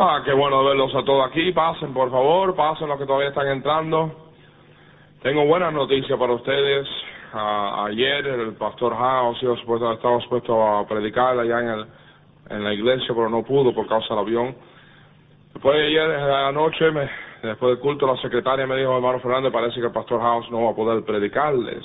Ah, qué bueno verlos a todos aquí. Pasen, por favor, pasen los que todavía están entrando. Tengo buenas noticias para ustedes. Ah, ayer el pastor House estaba supuesto a predicar allá en, el, en la iglesia, pero no pudo por causa del avión. Después de ayer, anoche, me, después del culto, la secretaria me dijo, hermano Fernández, parece que el pastor House no va a poder predicarles.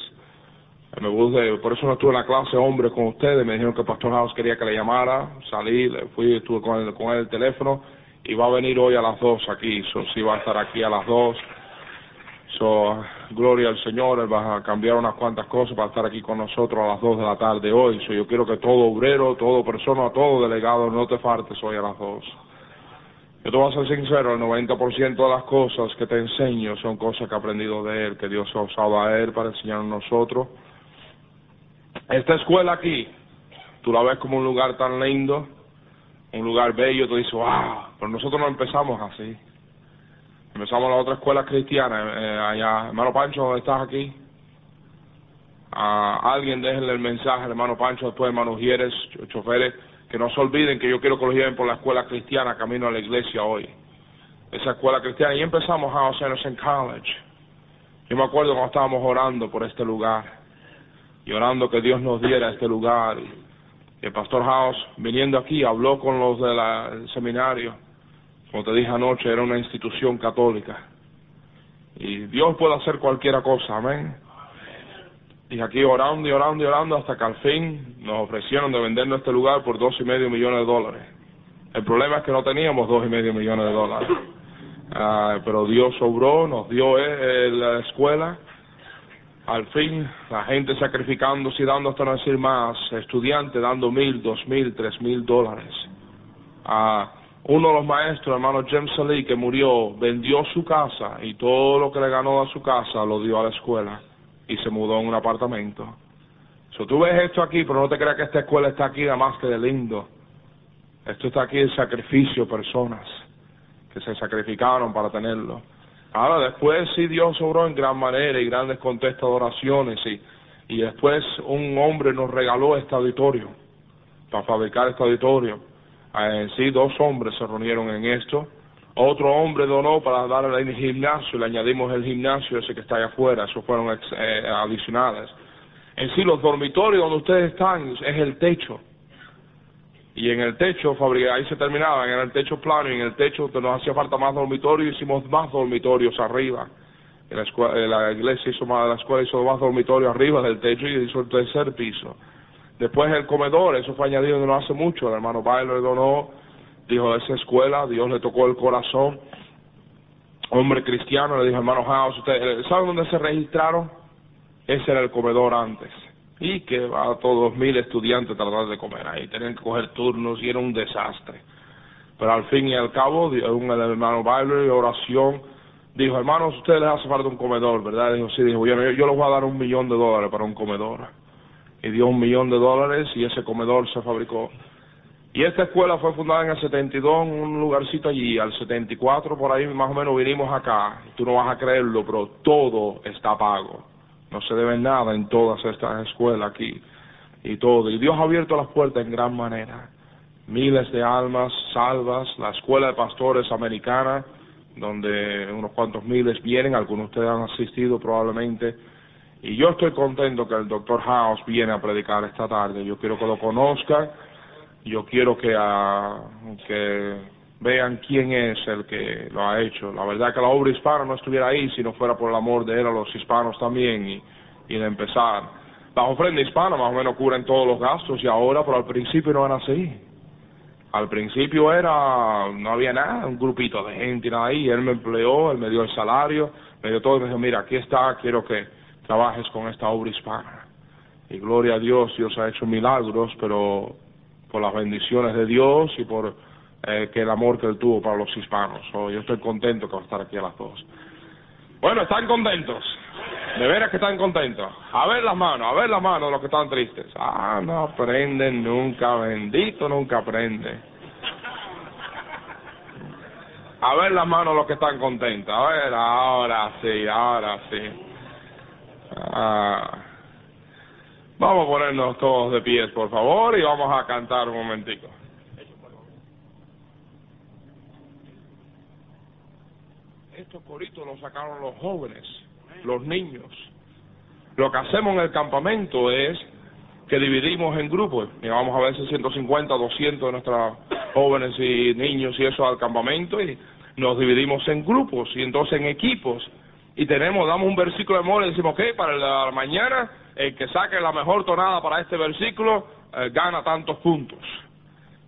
Me puse, por eso no estuve en la clase hombre con ustedes. Me dijeron que el pastor House quería que le llamara. Salí, fui, estuve con él, con el teléfono y va a venir hoy a las dos aquí. So, sí va a estar aquí a las dos. So, gloria al Señor, Él va a cambiar unas cuantas cosas para estar aquí con nosotros a las dos de la tarde hoy. So, yo quiero que todo obrero, todo persona, todo delegado no te faltes hoy a las dos. Yo te voy a ser sincero, el 90% de las cosas que te enseño son cosas que he aprendido de Él, que Dios ha usado a Él para enseñarnos nosotros. Esta escuela aquí, tú la ves como un lugar tan lindo, un lugar bello, tú dices, wow, pero nosotros no empezamos así. Empezamos la otra escuela cristiana, eh, allá, hermano Pancho, ¿dónde estás aquí? A alguien déjenle el mensaje, hermano Pancho, después hermano Gieres, choferes, que no se olviden que yo quiero que los lleven por la escuela cristiana camino a la iglesia hoy. Esa escuela cristiana, y empezamos a hacernos en college. Yo me acuerdo cuando estábamos orando por este lugar y orando que Dios nos diera este lugar. El pastor House, viniendo aquí, habló con los del seminario. Como te dije anoche, era una institución católica. Y Dios puede hacer cualquier cosa, amén. Y aquí orando y orando y orando hasta que al fin nos ofrecieron de vendernos este lugar por dos y medio millones de dólares. El problema es que no teníamos dos y medio millones de dólares. Ah, pero Dios sobró, nos dio eh, la escuela al fin la gente sacrificándose y dando hasta no decir más, estudiantes dando mil, dos mil, tres mil dólares. A uno de los maestros, hermano James Lee, que murió, vendió su casa y todo lo que le ganó a su casa lo dio a la escuela y se mudó en un apartamento. So, tú ves esto aquí, pero no te creas que esta escuela está aquí nada más que de lindo. Esto está aquí de sacrificio, personas que se sacrificaron para tenerlo. Ahora, después sí Dios obró en gran manera y grandes contestas de oraciones y, y después un hombre nos regaló este auditorio para fabricar este auditorio. En sí, dos hombres se reunieron en esto. Otro hombre donó para darle el gimnasio, le añadimos el gimnasio ese que está allá afuera, eso fueron eh, adicionales. En sí, los dormitorios donde ustedes están es el techo y en el techo, ahí se terminaba, en el techo plano y en el techo nos hacía falta más dormitorios, hicimos más dormitorios arriba. En la, escuela, la iglesia hizo más, la escuela hizo más dormitorios arriba del techo y hizo el tercer piso. Después el comedor, eso fue añadido no hace mucho, el hermano Bailo donó, dijo, esa escuela, Dios le tocó el corazón. Hombre cristiano le dijo, hermano House, ¿ustedes saben dónde se registraron? Ese era el comedor antes y que va a todos mil estudiantes a tratar de comer ahí, tenían que coger turnos y era un desastre. Pero al fin y al cabo, un hermano Bailer y oración, dijo, hermanos, ustedes les hace falta un comedor, ¿verdad? Dijo, sí, dijo, yo, yo les voy a dar un millón de dólares para un comedor. Y dio un millón de dólares y ese comedor se fabricó. Y esta escuela fue fundada en el 72, en un lugarcito allí, al 74 por ahí más o menos vinimos acá. Tú no vas a creerlo, pero todo está pago no se debe nada en todas estas escuelas aquí y todo. Y Dios ha abierto las puertas en gran manera. Miles de almas salvas, la escuela de pastores americana, donde unos cuantos miles vienen, algunos de ustedes han asistido probablemente. Y yo estoy contento que el doctor House viene a predicar esta tarde. Yo quiero que lo conozcan, yo quiero que, uh, que vean quién es el que lo ha hecho. La verdad que la obra hispana no estuviera ahí si no fuera por el amor de él a los hispanos también y, y de empezar. La ofrenda hispana más o menos cubren todos los gastos y ahora, pero al principio no era así. Al principio era, no había nada, un grupito de gente y nada ahí. Él me empleó, él me dio el salario, me dio todo y me dijo, mira, aquí está, quiero que trabajes con esta obra hispana. Y gloria a Dios, Dios ha hecho milagros, pero por las bendiciones de Dios y por eh, que el amor que él tuvo para los hispanos. yo estoy contento que va a estar aquí a las dos. Bueno, ¿están contentos? De veras que están contentos. A ver las manos, a ver las manos los que están tristes. Ah, no aprenden nunca, bendito nunca aprende. A ver las manos los que están contentos. A ver, ahora sí, ahora sí. Ah. Vamos a ponernos todos de pies, por favor, y vamos a cantar un momentico. Corito lo sacaron los jóvenes, los niños. Lo que hacemos en el campamento es que dividimos en grupos. Llevamos a veces 150, 200 de nuestros jóvenes y niños y eso al campamento y nos dividimos en grupos y entonces en equipos. Y tenemos, damos un versículo de amor y decimos, ok, para la mañana el que saque la mejor tonada para este versículo eh, gana tantos puntos.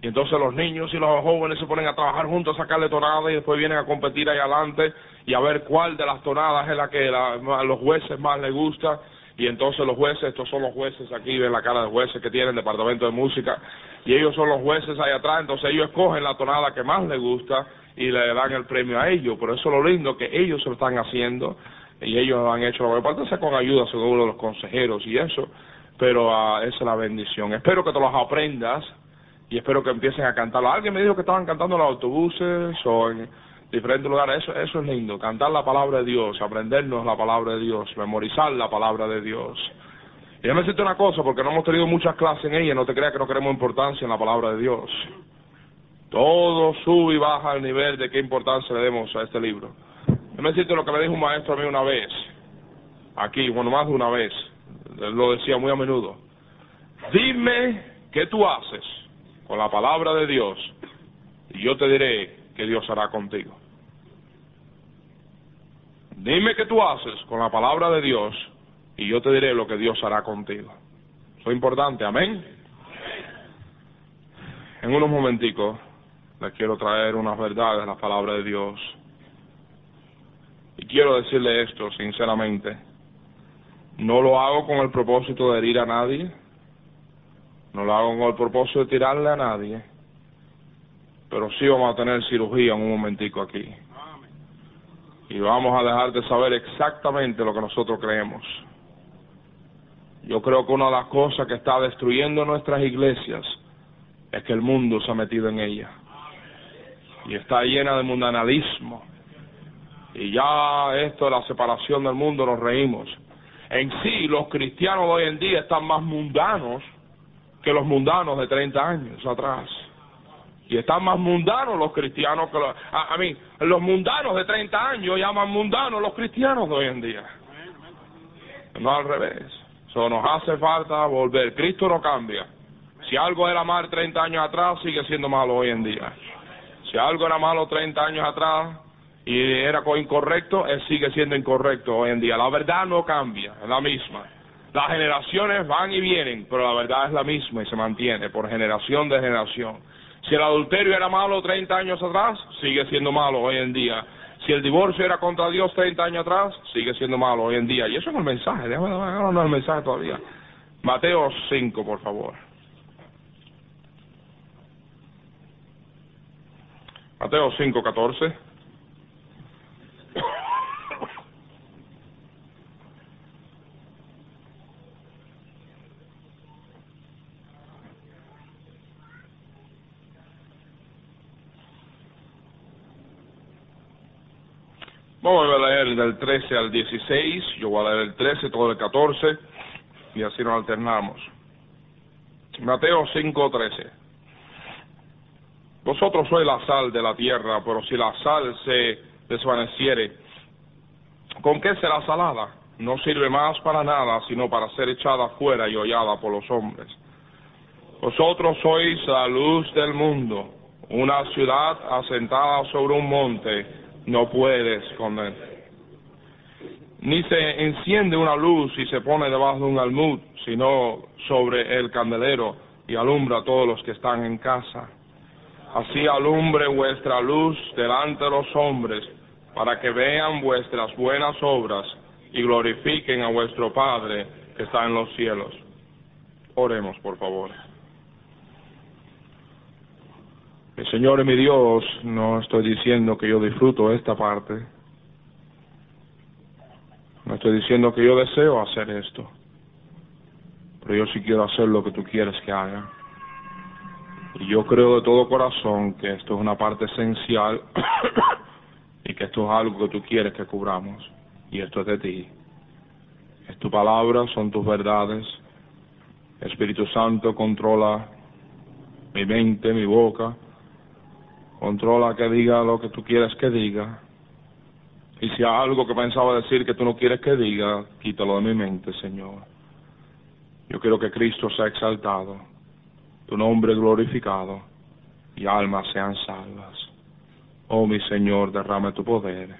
Y entonces los niños y los jóvenes se ponen a trabajar juntos a sacarle tonadas y después vienen a competir ahí adelante y a ver cuál de las tonadas es la que a los jueces más les gusta. Y entonces los jueces, estos son los jueces aquí, ven la cara de jueces que tienen el departamento de música, y ellos son los jueces ahí atrás, entonces ellos escogen la tonada que más les gusta y le dan el premio a ellos. Por eso lo lindo que ellos lo están haciendo y ellos lo han hecho la mayor parte con ayuda seguro de los consejeros y eso, pero uh, esa es la bendición. Espero que te los aprendas y espero que empiecen a cantarlo. Alguien me dijo que estaban cantando en los autobuses o en diferentes lugares. Eso, eso es lindo, cantar la palabra de Dios, aprendernos la palabra de Dios, memorizar la palabra de Dios. Y déjame decirte una cosa, porque no hemos tenido muchas clases en ella, no te creas que no queremos importancia en la palabra de Dios. Todo sube y baja al nivel de qué importancia le demos a este libro. Déjame decirte lo que me dijo un maestro a mí una vez, aquí, bueno, más de una vez, lo decía muy a menudo. Dime qué tú haces con la palabra de Dios y yo te diré que Dios hará contigo. Dime qué tú haces con la palabra de Dios y yo te diré lo que Dios hará contigo. Eso es importante, amén. En unos momenticos les quiero traer unas verdades de la palabra de Dios. Y quiero decirle esto sinceramente. No lo hago con el propósito de herir a nadie no lo hago con el propósito de tirarle a nadie, pero sí vamos a tener cirugía en un momentico aquí. Y vamos a dejar de saber exactamente lo que nosotros creemos. Yo creo que una de las cosas que está destruyendo nuestras iglesias es que el mundo se ha metido en ella. Y está llena de mundanalismo. Y ya esto de la separación del mundo nos reímlos. En sí, los cristianos de hoy en día están más mundanos que los mundanos de 30 años atrás. Y están más mundanos los cristianos que los... A, mí, los mundanos de 30 años llaman mundanos los cristianos de hoy en día. No al revés. Eso nos hace falta volver. Cristo no cambia. Si algo era mal 30 años atrás, sigue siendo malo hoy en día. Si algo era malo 30 años atrás y era incorrecto, él sigue siendo incorrecto hoy en día. La verdad no cambia, es la misma. Las generaciones van y vienen, pero la verdad es la misma y se mantiene por generación de generación. Si el adulterio era malo 30 años atrás, sigue siendo malo hoy en día. Si el divorcio era contra Dios 30 años atrás, sigue siendo malo hoy en día. Y eso es el mensaje, déjame dar el mensaje todavía. Mateo 5, por favor. Mateo 5, 14. Vamos a leer del 13 al 16, yo voy a leer el 13, todo el 14, y así nos alternamos. Mateo 5, 13. Vosotros sois la sal de la tierra, pero si la sal se desvaneciere, ¿con qué será salada? No sirve más para nada, sino para ser echada fuera y hollada por los hombres. Vosotros sois la luz del mundo, una ciudad asentada sobre un monte no puede esconder. Ni se enciende una luz y se pone debajo de un almud, sino sobre el candelero y alumbra a todos los que están en casa. Así alumbre vuestra luz delante de los hombres, para que vean vuestras buenas obras y glorifiquen a vuestro Padre que está en los cielos. Oremos, por favor. Mi Señor y mi Dios, no estoy diciendo que yo disfruto esta parte. No estoy diciendo que yo deseo hacer esto. Pero yo sí quiero hacer lo que tú quieres que haga. Y yo creo de todo corazón que esto es una parte esencial y que esto es algo que tú quieres que cubramos. Y esto es de ti. Es tu palabra, son tus verdades. Espíritu Santo controla mi mente, mi boca Controla que diga lo que tú quieres que diga. Y si hay algo que pensaba decir que tú no quieres que diga, quítalo de mi mente, Señor. Yo quiero que Cristo sea exaltado, tu nombre glorificado y almas sean salvas. Oh mi Señor, derrame tu poder,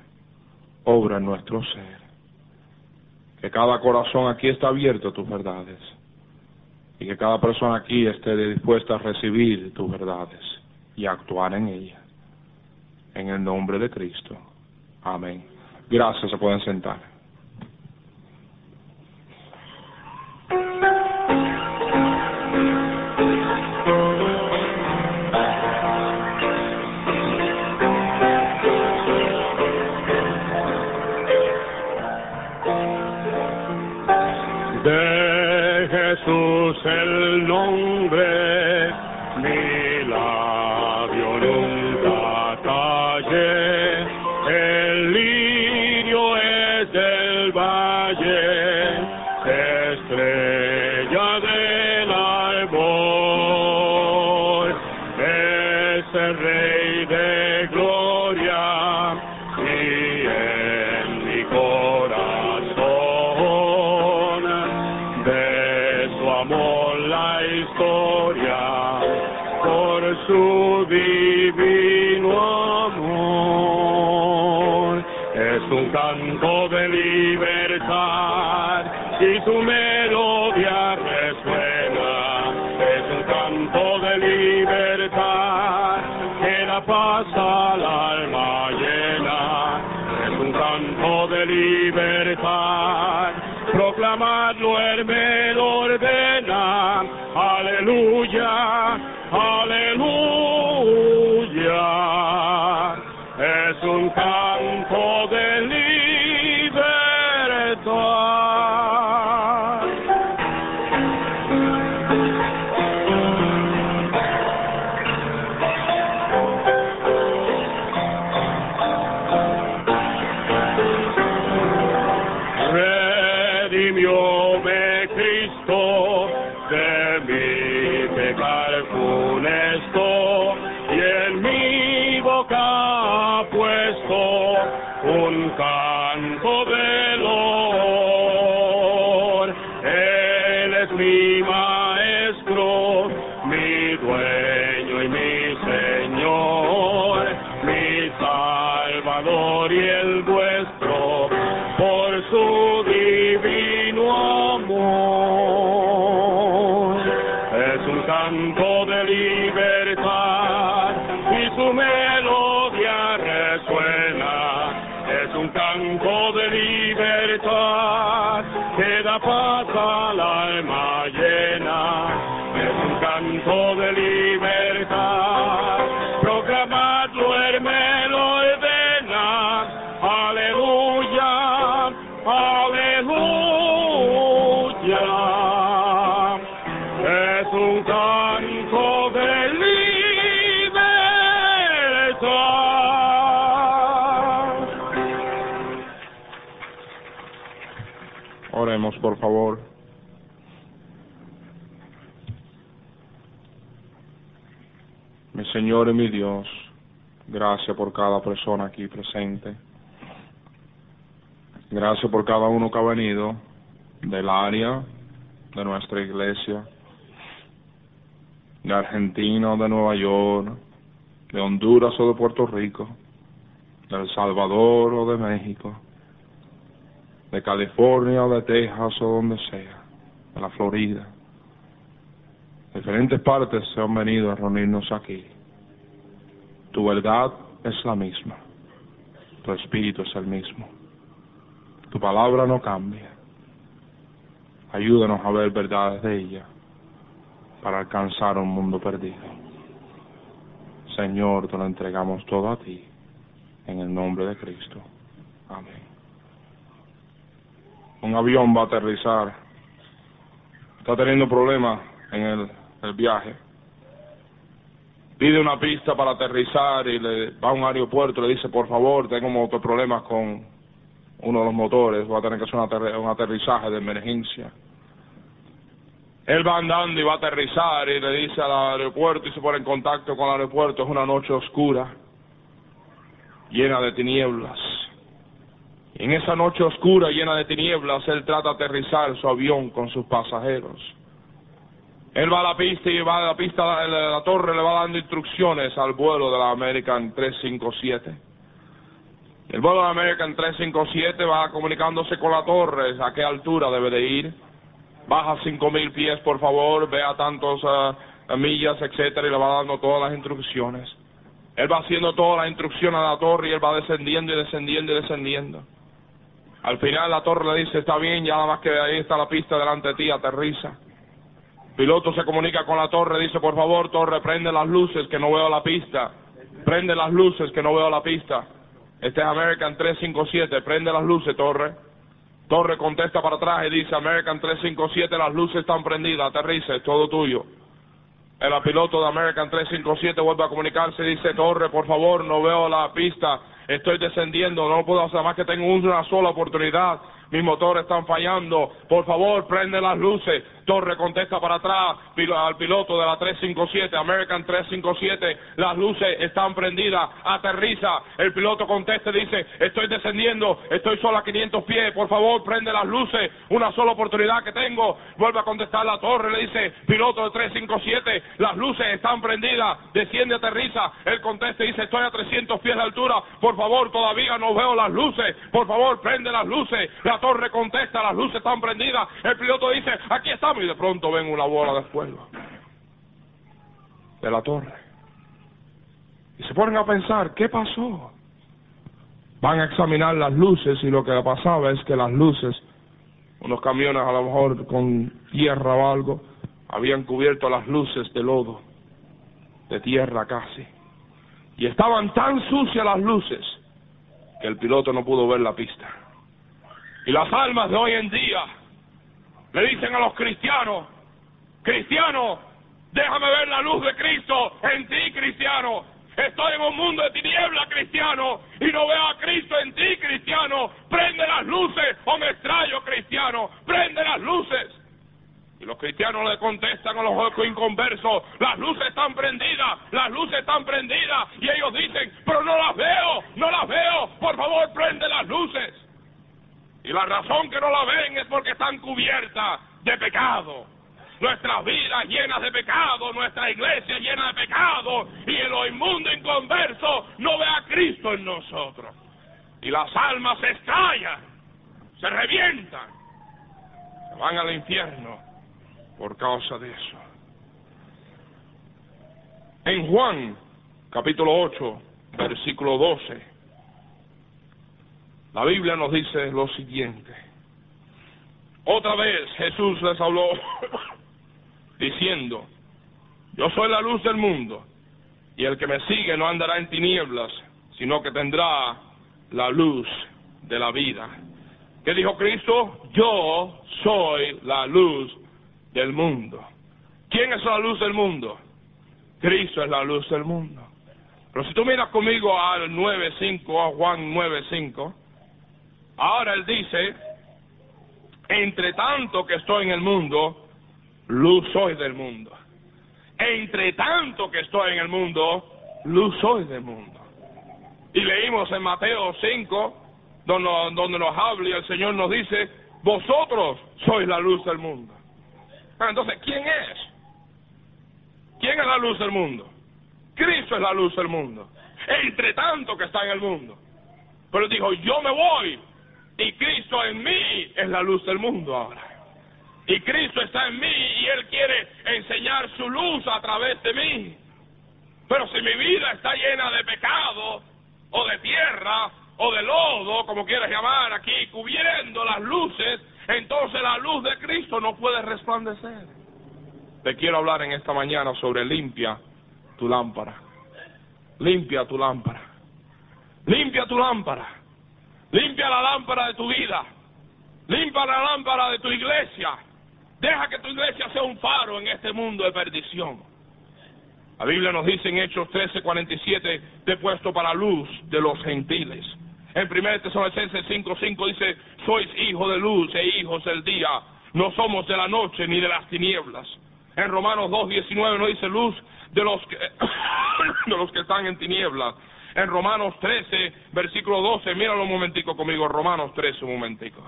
obra en nuestro ser. Que cada corazón aquí está abierto a tus verdades y que cada persona aquí esté dispuesta a recibir tus verdades y actuar en ellas. En el nombre de Cristo. Amén. Gracias, se pueden sentar. Un Señor mi Dios, gracias por cada persona aquí presente. Gracias por cada uno que ha venido del área de nuestra iglesia, de Argentina de Nueva York, de Honduras o de Puerto Rico, de El Salvador o de México, de California o de Texas o donde sea, de la Florida. Diferentes partes se han venido a reunirnos aquí. Tu verdad es la misma, tu espíritu es el mismo, tu palabra no cambia. Ayúdanos a ver verdades de ella para alcanzar un mundo perdido. Señor, te lo entregamos todo a ti, en el nombre de Cristo. Amén. Un avión va a aterrizar. Está teniendo problemas en el, el viaje. Pide una pista para aterrizar y le va a un aeropuerto le dice, por favor, tengo otros problemas con uno de los motores, voy a tener que hacer un, un aterrizaje de emergencia. Él va andando y va a aterrizar y le dice al aeropuerto y se pone en contacto con el aeropuerto. Es una noche oscura, llena de tinieblas. En esa noche oscura llena de tinieblas, él trata de aterrizar su avión con sus pasajeros. Él va a la pista y va a la pista, la, la torre le va dando instrucciones al vuelo de la American 357. El vuelo de la American 357 va comunicándose con la torre, a qué altura debe de ir. Baja cinco mil pies, por favor, vea tantos uh, millas, etcétera, y le va dando todas las instrucciones. Él va haciendo todas las instrucciones a la torre y él va descendiendo y descendiendo y descendiendo. Al final la torre le dice, está bien, ya nada más que ahí está la pista delante de ti, aterriza. Piloto se comunica con la torre, dice, por favor, torre, prende las luces que no veo la pista. Prende las luces que no veo la pista. Este es American 357, prende las luces, torre. Torre contesta para atrás y dice, American 357, las luces están prendidas, aterriza, es todo tuyo. El piloto de American 357 vuelve a comunicarse y dice, Torre, por favor, no veo la pista, estoy descendiendo, no puedo hacer más que tengo una sola oportunidad mis motores están fallando, por favor prende las luces. Torre contesta para atrás al piloto de la 357, American 357, las luces están prendidas, aterriza, el piloto contesta y dice, estoy descendiendo, estoy solo a 500 pies, por favor prende las luces, una sola oportunidad que tengo, vuelve a contestar la torre, le dice, piloto de 357, las luces están prendidas, desciende, aterriza, él contesta y dice, estoy a 300 pies de altura, por favor todavía no veo las luces, por favor prende las luces, la torre contesta, las luces están prendidas, el piloto dice, aquí y de pronto ven una bola de fuego de la torre. Y se ponen a pensar, ¿qué pasó? Van a examinar las luces y lo que pasaba es que las luces, unos camiones a lo mejor con tierra o algo, habían cubierto las luces de lodo, de tierra casi. Y estaban tan sucias las luces que el piloto no pudo ver la pista. Y las almas de hoy en día le dicen a los cristianos, cristiano, déjame ver la luz de Cristo en ti, cristiano. Estoy en un mundo de tiniebla, cristiano, y no veo a Cristo en ti, cristiano. Prende las luces o me extraño, cristiano. Prende las luces. Y los cristianos le contestan a los inconversos, las luces están prendidas, las luces están prendidas. Y ellos dicen, pero no las veo, no las veo, por favor prende las luces. Y la razón que no la ven es porque están cubiertas de pecado. Nuestras vidas llenas de pecado, nuestra iglesia llena de pecado, y en lo inmundo inconverso no ve a Cristo en nosotros. Y las almas se estallan, se revientan, se van al infierno por causa de eso. En Juan, capítulo 8, versículo 12 la Biblia nos dice lo siguiente. Otra vez Jesús les habló diciendo, yo soy la luz del mundo, y el que me sigue no andará en tinieblas, sino que tendrá la luz de la vida. ¿Qué dijo Cristo? Yo soy la luz del mundo. ¿Quién es la luz del mundo? Cristo es la luz del mundo. Pero si tú miras conmigo al 9.5, a Juan 9.5, Ahora él dice, entre tanto que estoy en el mundo, luz soy del mundo. Entre tanto que estoy en el mundo, luz soy del mundo. Y leímos en Mateo 5, donde, donde nos habla y el Señor nos dice, vosotros sois la luz del mundo. Entonces, ¿quién es? ¿Quién es la luz del mundo? Cristo es la luz del mundo. Entre tanto que está en el mundo. Pero dijo, yo me voy y Cristo en mí es la luz del mundo ahora. Y Cristo está en mí y Él quiere enseñar su luz a través de mí. Pero si mi vida está llena de pecado, o de tierra, o de lodo, como quieras llamar aquí, cubriendo las luces, entonces la luz de Cristo no puede resplandecer. Te quiero hablar en esta mañana sobre limpia tu lámpara. Limpia tu lámpara. Limpia tu lámpara. Limpia la lámpara de tu vida. Limpia la lámpara de tu iglesia. Deja que tu iglesia sea un faro en este mundo de perdición. La Biblia nos dice en Hechos 13:47, te puesto para luz de los gentiles. En 1 Tesalonicenses 5:5 dice, sois hijos de luz e hijos del día, no somos de la noche ni de las tinieblas. En Romanos 2:19 nos dice luz de los que, de los que están en tinieblas En Romanos 13, versículo 12, míralo un momentico conmigo, Romanos 13, un momentico.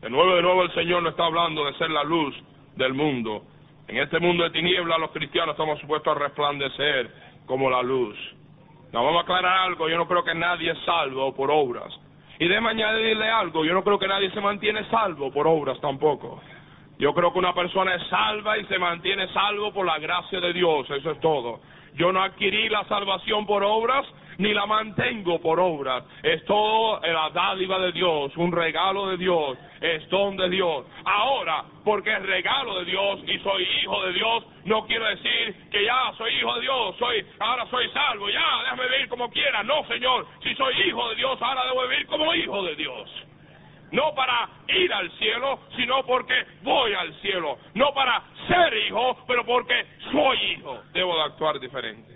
De nuevo, de nuevo el Señor nos está hablando de ser la luz del mundo. En este mundo de tinieblas los cristianos estamos supuestos a resplandecer como la luz. Nos vamos a aclarar algo, yo no creo que nadie es salvo por obras. Y déjame añadirle algo, yo no creo que nadie se mantiene salvo por obras tampoco. Yo creo que una persona es salva y se mantiene salvo por la gracia de Dios, eso es todo. Yo no adquirí la salvación por obras, ni la mantengo por obras. Es todo la dádiva de Dios, un regalo de Dios, es don de Dios. Ahora, porque es regalo de Dios y soy hijo de Dios, no quiero decir que ya soy hijo de Dios, soy ahora soy salvo, ya déjame vivir como quiera. No, Señor, si soy hijo de Dios, ahora debo vivir como hijo de Dios. No para ir al cielo, sino porque voy al cielo. No para ser hijo, pero porque soy hijo. Debo de actuar diferente.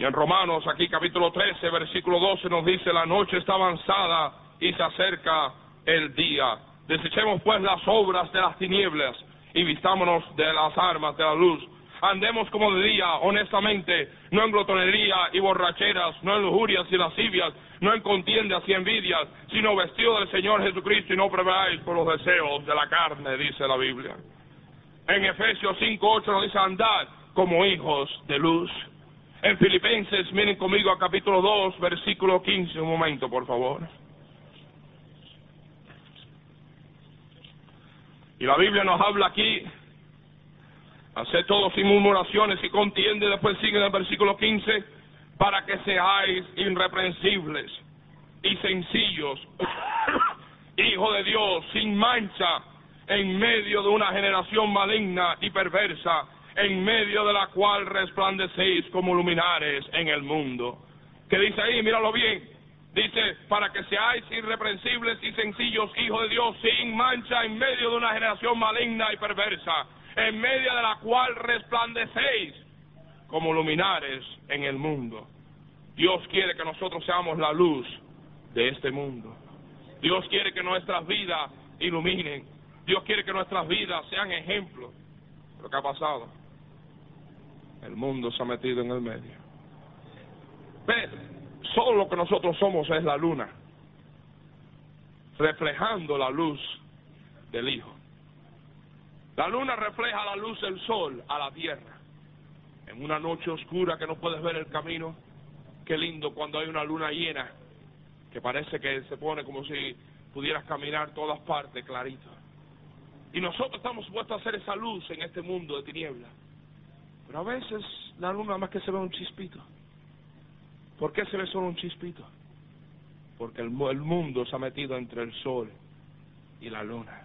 Y en Romanos, aquí capítulo 13, versículo 12 nos dice, la noche está avanzada y se acerca el día. Desechemos pues las obras de las tinieblas y vistámonos de las armas de la luz. Andemos como de día, honestamente, no en glotonería y borracheras, no en lujurias y lascivias, no en contiendas y envidias, sino vestido del Señor Jesucristo y no preveáis por los deseos de la carne, dice la Biblia. En Efesios 5.8 nos dice andad como hijos de luz. En Filipenses, miren conmigo a capítulo 2, versículo 15, un momento, por favor. Y la Biblia nos habla aquí, hacer todo sin murmuraciones y contiende, después sigue en el versículo 15, para que seáis irreprensibles y sencillos, hijo de Dios, sin mancha, en medio de una generación maligna y perversa, en medio de la cual resplandecéis como luminares en el mundo. ¿Qué dice ahí? Míralo bien. Dice, para que seáis irreprensibles y sencillos, hijos de Dios, sin mancha, en medio de una generación maligna y perversa, en medio de la cual resplandecéis como luminares en el mundo. Dios quiere que nosotros seamos la luz de este mundo. Dios quiere que nuestras vidas iluminen. Dios quiere que nuestras vidas sean ejemplos. Pero ¿qué ha pasado? El mundo se ha metido en el medio. Pero solo lo que nosotros somos es la luna, reflejando la luz del Hijo. La luna refleja la luz del sol a la tierra. En una noche oscura que no puedes ver el camino, qué lindo cuando hay una luna llena, que parece que se pone como si pudieras caminar todas partes clarito. Y nosotros estamos supuestos a hacer esa luz en este mundo de tinieblas. Pero a veces la luna más que se ve un chispito. ¿Por qué se ve solo un chispito? Porque el, el mundo se ha metido entre el sol y la luna.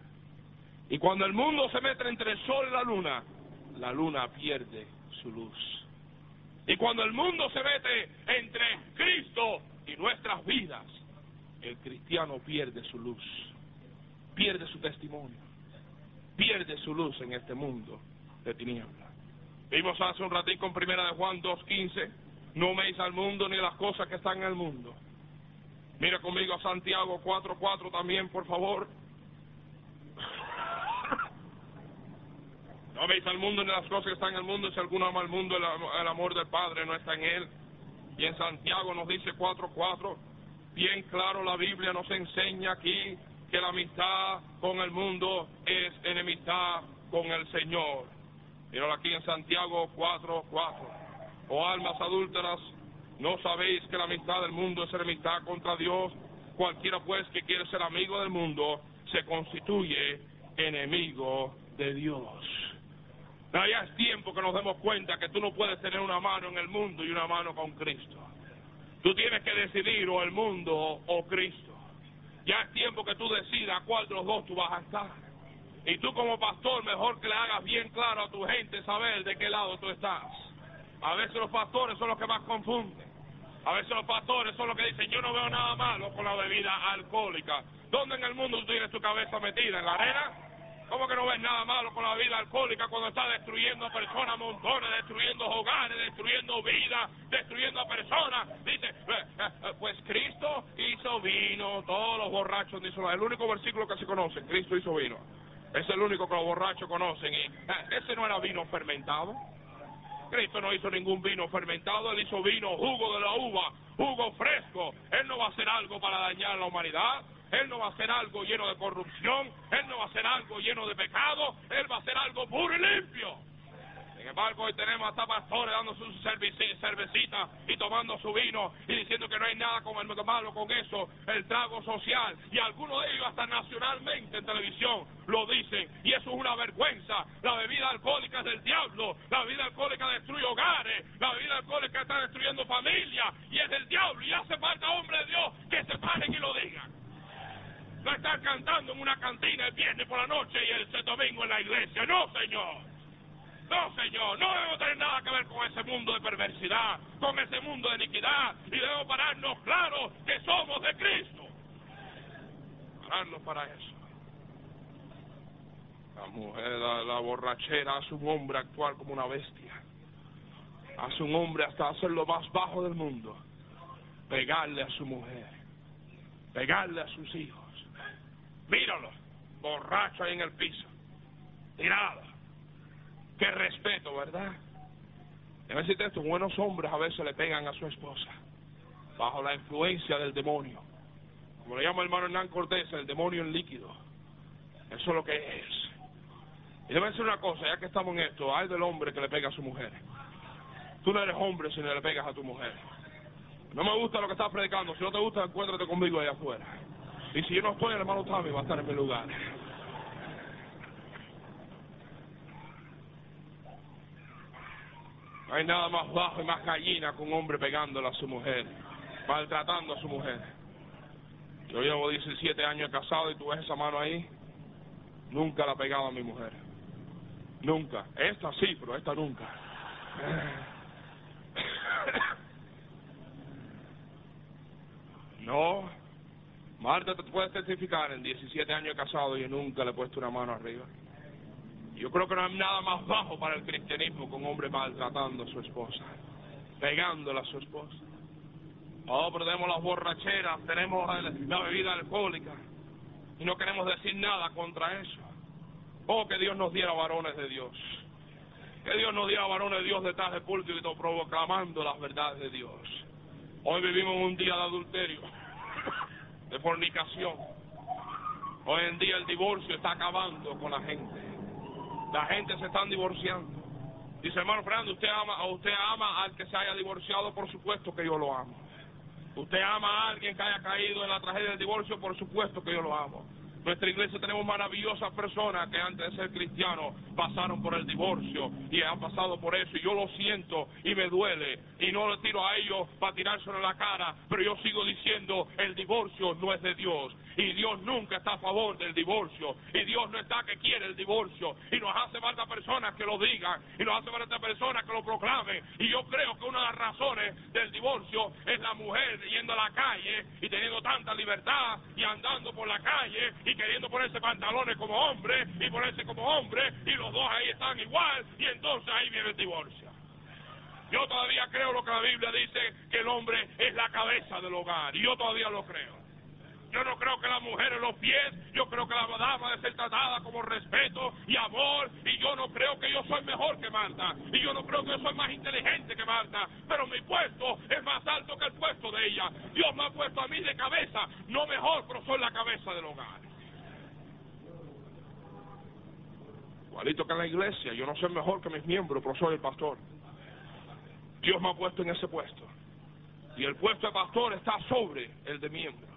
Y cuando el mundo se mete entre el sol y la luna, la luna pierde su luz. Y cuando el mundo se mete entre Cristo y nuestras vidas, el cristiano pierde su luz, pierde su testimonio, pierde su luz en este mundo de tinieblas. Vimos hace un ratito en primera de Juan 2.15, no meis al mundo ni las cosas que están en el mundo. Mira conmigo a Santiago 4.4 también, por favor. No veis al mundo ni las cosas que están en el mundo, si alguno ama al mundo, el, el amor del Padre no está en él. Y en Santiago nos dice 4.4, bien claro la Biblia nos enseña aquí que la amistad con el mundo es enemistad con el Señor. Míralo aquí en Santiago 4.4. Oh almas adúlteras, ¿no sabéis que la amistad del mundo es enemistad contra Dios? Cualquiera pues que quiere ser amigo del mundo se constituye enemigo de Dios. Ya es tiempo que nos demos cuenta que tú no puedes tener una mano en el mundo y una mano con Cristo. Tú tienes que decidir o el mundo o Cristo. Ya es tiempo que tú decidas cuál de los dos tú vas a estar. Y tú como pastor, mejor que le hagas bien claro a tu gente saber de qué lado tú estás. A veces los pastores son los que más confunden. A veces los pastores son los que dicen, yo no veo nada malo con la bebida alcohólica. ¿Dónde en el mundo tú tienes tu cabeza metida? ¿En la arena? ¿Cómo que no ves nada malo con la bebida alcohólica cuando está destruyendo a personas montones, destruyendo hogares, destruyendo vidas, destruyendo a personas? Dice, pues Cristo hizo vino, todos los borrachos dicen, el único versículo que se conoce, Cristo hizo vino. Es el único que los borrachos conocen y eh, ese no era vino fermentado. Cristo no hizo ningún vino fermentado, él hizo vino, jugo de la uva, jugo fresco. Él no va a hacer algo para dañar a la humanidad. Él no va a hacer algo lleno de corrupción, Él no va a hacer algo lleno de pecado, Él va a hacer algo puro y limpio. Sin embargo, hoy tenemos hasta pastores dando su cervecita y tomando su vino y diciendo que no hay nada como el malo con eso, el trago social. Y algunos de ellos hasta nacionalmente en televisión lo dicen. Y eso es una vergüenza. La bebida alcohólica es del diablo. La bebida alcohólica destruye hogares. La bebida alcohólica está destruyendo familias. Y es del diablo. Y hace falta, hombre de Dios, que se paren y lo digan. No estar cantando en una cantina el viernes por la noche y el domingo en la iglesia. No, Señor. No, Señor, no debemos tener nada que ver con ese mundo de perversidad, con ese mundo de iniquidad, y debemos pararnos claro que somos de Cristo. Pararnos para eso. La mujer, la, borrachera hace un hombre actuar como una bestia. Hace un hombre hasta hacer lo más bajo del mundo. Pegarle a su mujer. Pegarle a sus hijos. Míralo, borracho ahí en el piso. Tirado Qué respeto, ¿verdad? Debe decirte esto, buenos hombres a veces le pegan a su esposa bajo la influencia del demonio. Como le llama el hermano Hernán Cortés, el demonio en líquido. Eso es lo que es. Y debe decir una cosa, ya que estamos en esto, hay del hombre que le pega a su mujer. Tú no eres hombre si no le pegas a tu mujer. No me gusta lo que estás predicando. Si no te gusta, encuéntrate conmigo allá afuera. Y si yo no estoy, el hermano Tommy va a estar en mi lugar. No hay nada más bajo y más gallina que un hombre pegándole a su mujer, maltratando a su mujer. Yo llevo 17 años casado y tú ves esa mano ahí. Nunca la he pegado a mi mujer. Nunca. Esta sí, pero esta nunca. No. Marta te puede testificar en 17 años casado y nunca le he puesto una mano arriba. Yo creo que no hay nada más bajo para el cristianismo que un hombre maltratando a su esposa, pegándola a su esposa. Oh, pero tenemos las borracheras, tenemos la bebida alcohólica y no queremos decir nada contra eso. Oh, que Dios nos diera varones de Dios. Que Dios nos diera varones de Dios detrás del púlpito proclamando las verdades de Dios. Hoy vivimos un día de adulterio, de fornicación. Hoy en día el divorcio está acabando con la gente. La gente se están divorciando. Dice, hermano Fernando, ¿usted ama, usted ama al que se haya divorciado? Por supuesto que yo lo amo. ¿Usted ama a alguien que haya caído en la tragedia del divorcio? Por supuesto que yo lo amo nuestra iglesia tenemos maravillosas personas que antes de ser cristianos pasaron por el divorcio y han pasado por eso. Y yo lo siento y me duele. Y no le tiro a ellos para tirárselo en la cara, pero yo sigo diciendo el divorcio no es de Dios. Y Dios nunca está a favor del divorcio. Y Dios no está que quiere el divorcio. Y nos hace falta personas que lo digan. Y nos hace falta personas que lo proclamen. Y yo creo que una de las razones del divorcio es la mujer yendo a la calle y teniendo tanta libertad y andando por la calle y queriendo ponerse pantalones como hombre y ponerse como hombre y los dos ahí están igual y entonces ahí viene el divorcio. Yo todavía creo lo que la Biblia dice, que el hombre es la cabeza del hogar y yo todavía lo creo. Yo no creo que la mujer en los pies, yo creo que la dama debe ser tratada como respeto y amor, y yo no creo que yo soy mejor que Marta, y yo no creo que yo soy más inteligente que Marta, pero mi puesto es más alto que el puesto de ella. Dios me ha puesto a mí de cabeza, no mejor, pero soy la cabeza del hogar. Igualito que en la iglesia, yo no soy mejor que mis miembros, pero soy el pastor. Dios me ha puesto en ese puesto. Y el puesto de pastor está sobre el de miembro.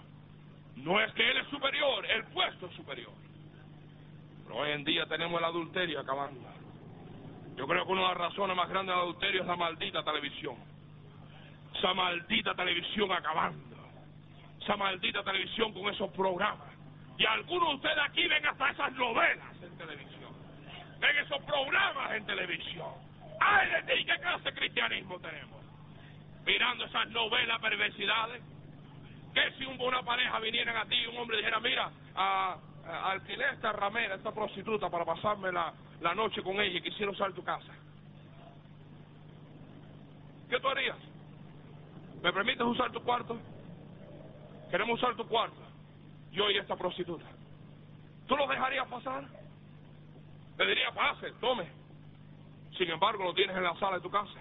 No es que él es superior, el puesto es superior. Pero hoy en día tenemos el adulterio acabando. Yo creo que una de las razones más grandes del adulterio es la maldita televisión. Esa maldita televisión acabando. Esa maldita televisión con esos programas. Y algunos de ustedes aquí ven hasta esas novelas en televisión ven esos programas en televisión. ¡Ay de ti! ¿Qué clase de cristianismo tenemos? Mirando esas novelas perversidades. Que si una pareja vinieran a ti y un hombre dijera, mira, a, a, alquilé esta ramera, esta prostituta para pasarme la, la noche con ella y quisiera usar tu casa. ¿Qué tú harías? ¿Me permites usar tu cuarto? queremos usar tu cuarto, yo y esta prostituta. ¿Tú lo dejarías pasar? Le diría, pase, tome. Sin embargo, lo tienes en la sala de tu casa.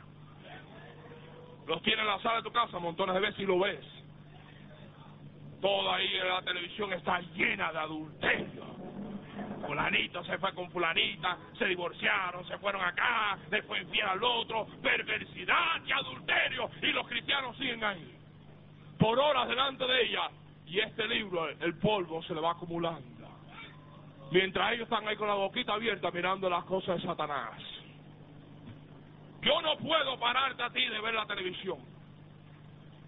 Los tienes en la sala de tu casa montones de veces y lo ves. Toda ahí en la televisión está llena de adulterio. Fulanito se fue con fulanita, se divorciaron, se fueron acá, después infiel al otro, perversidad y adulterio, y los cristianos siguen ahí, por horas delante de ella, y este libro, el polvo se le va acumulando. Mientras ellos están ahí con la boquita abierta mirando las cosas de Satanás. Yo no puedo pararte a ti de ver la televisión.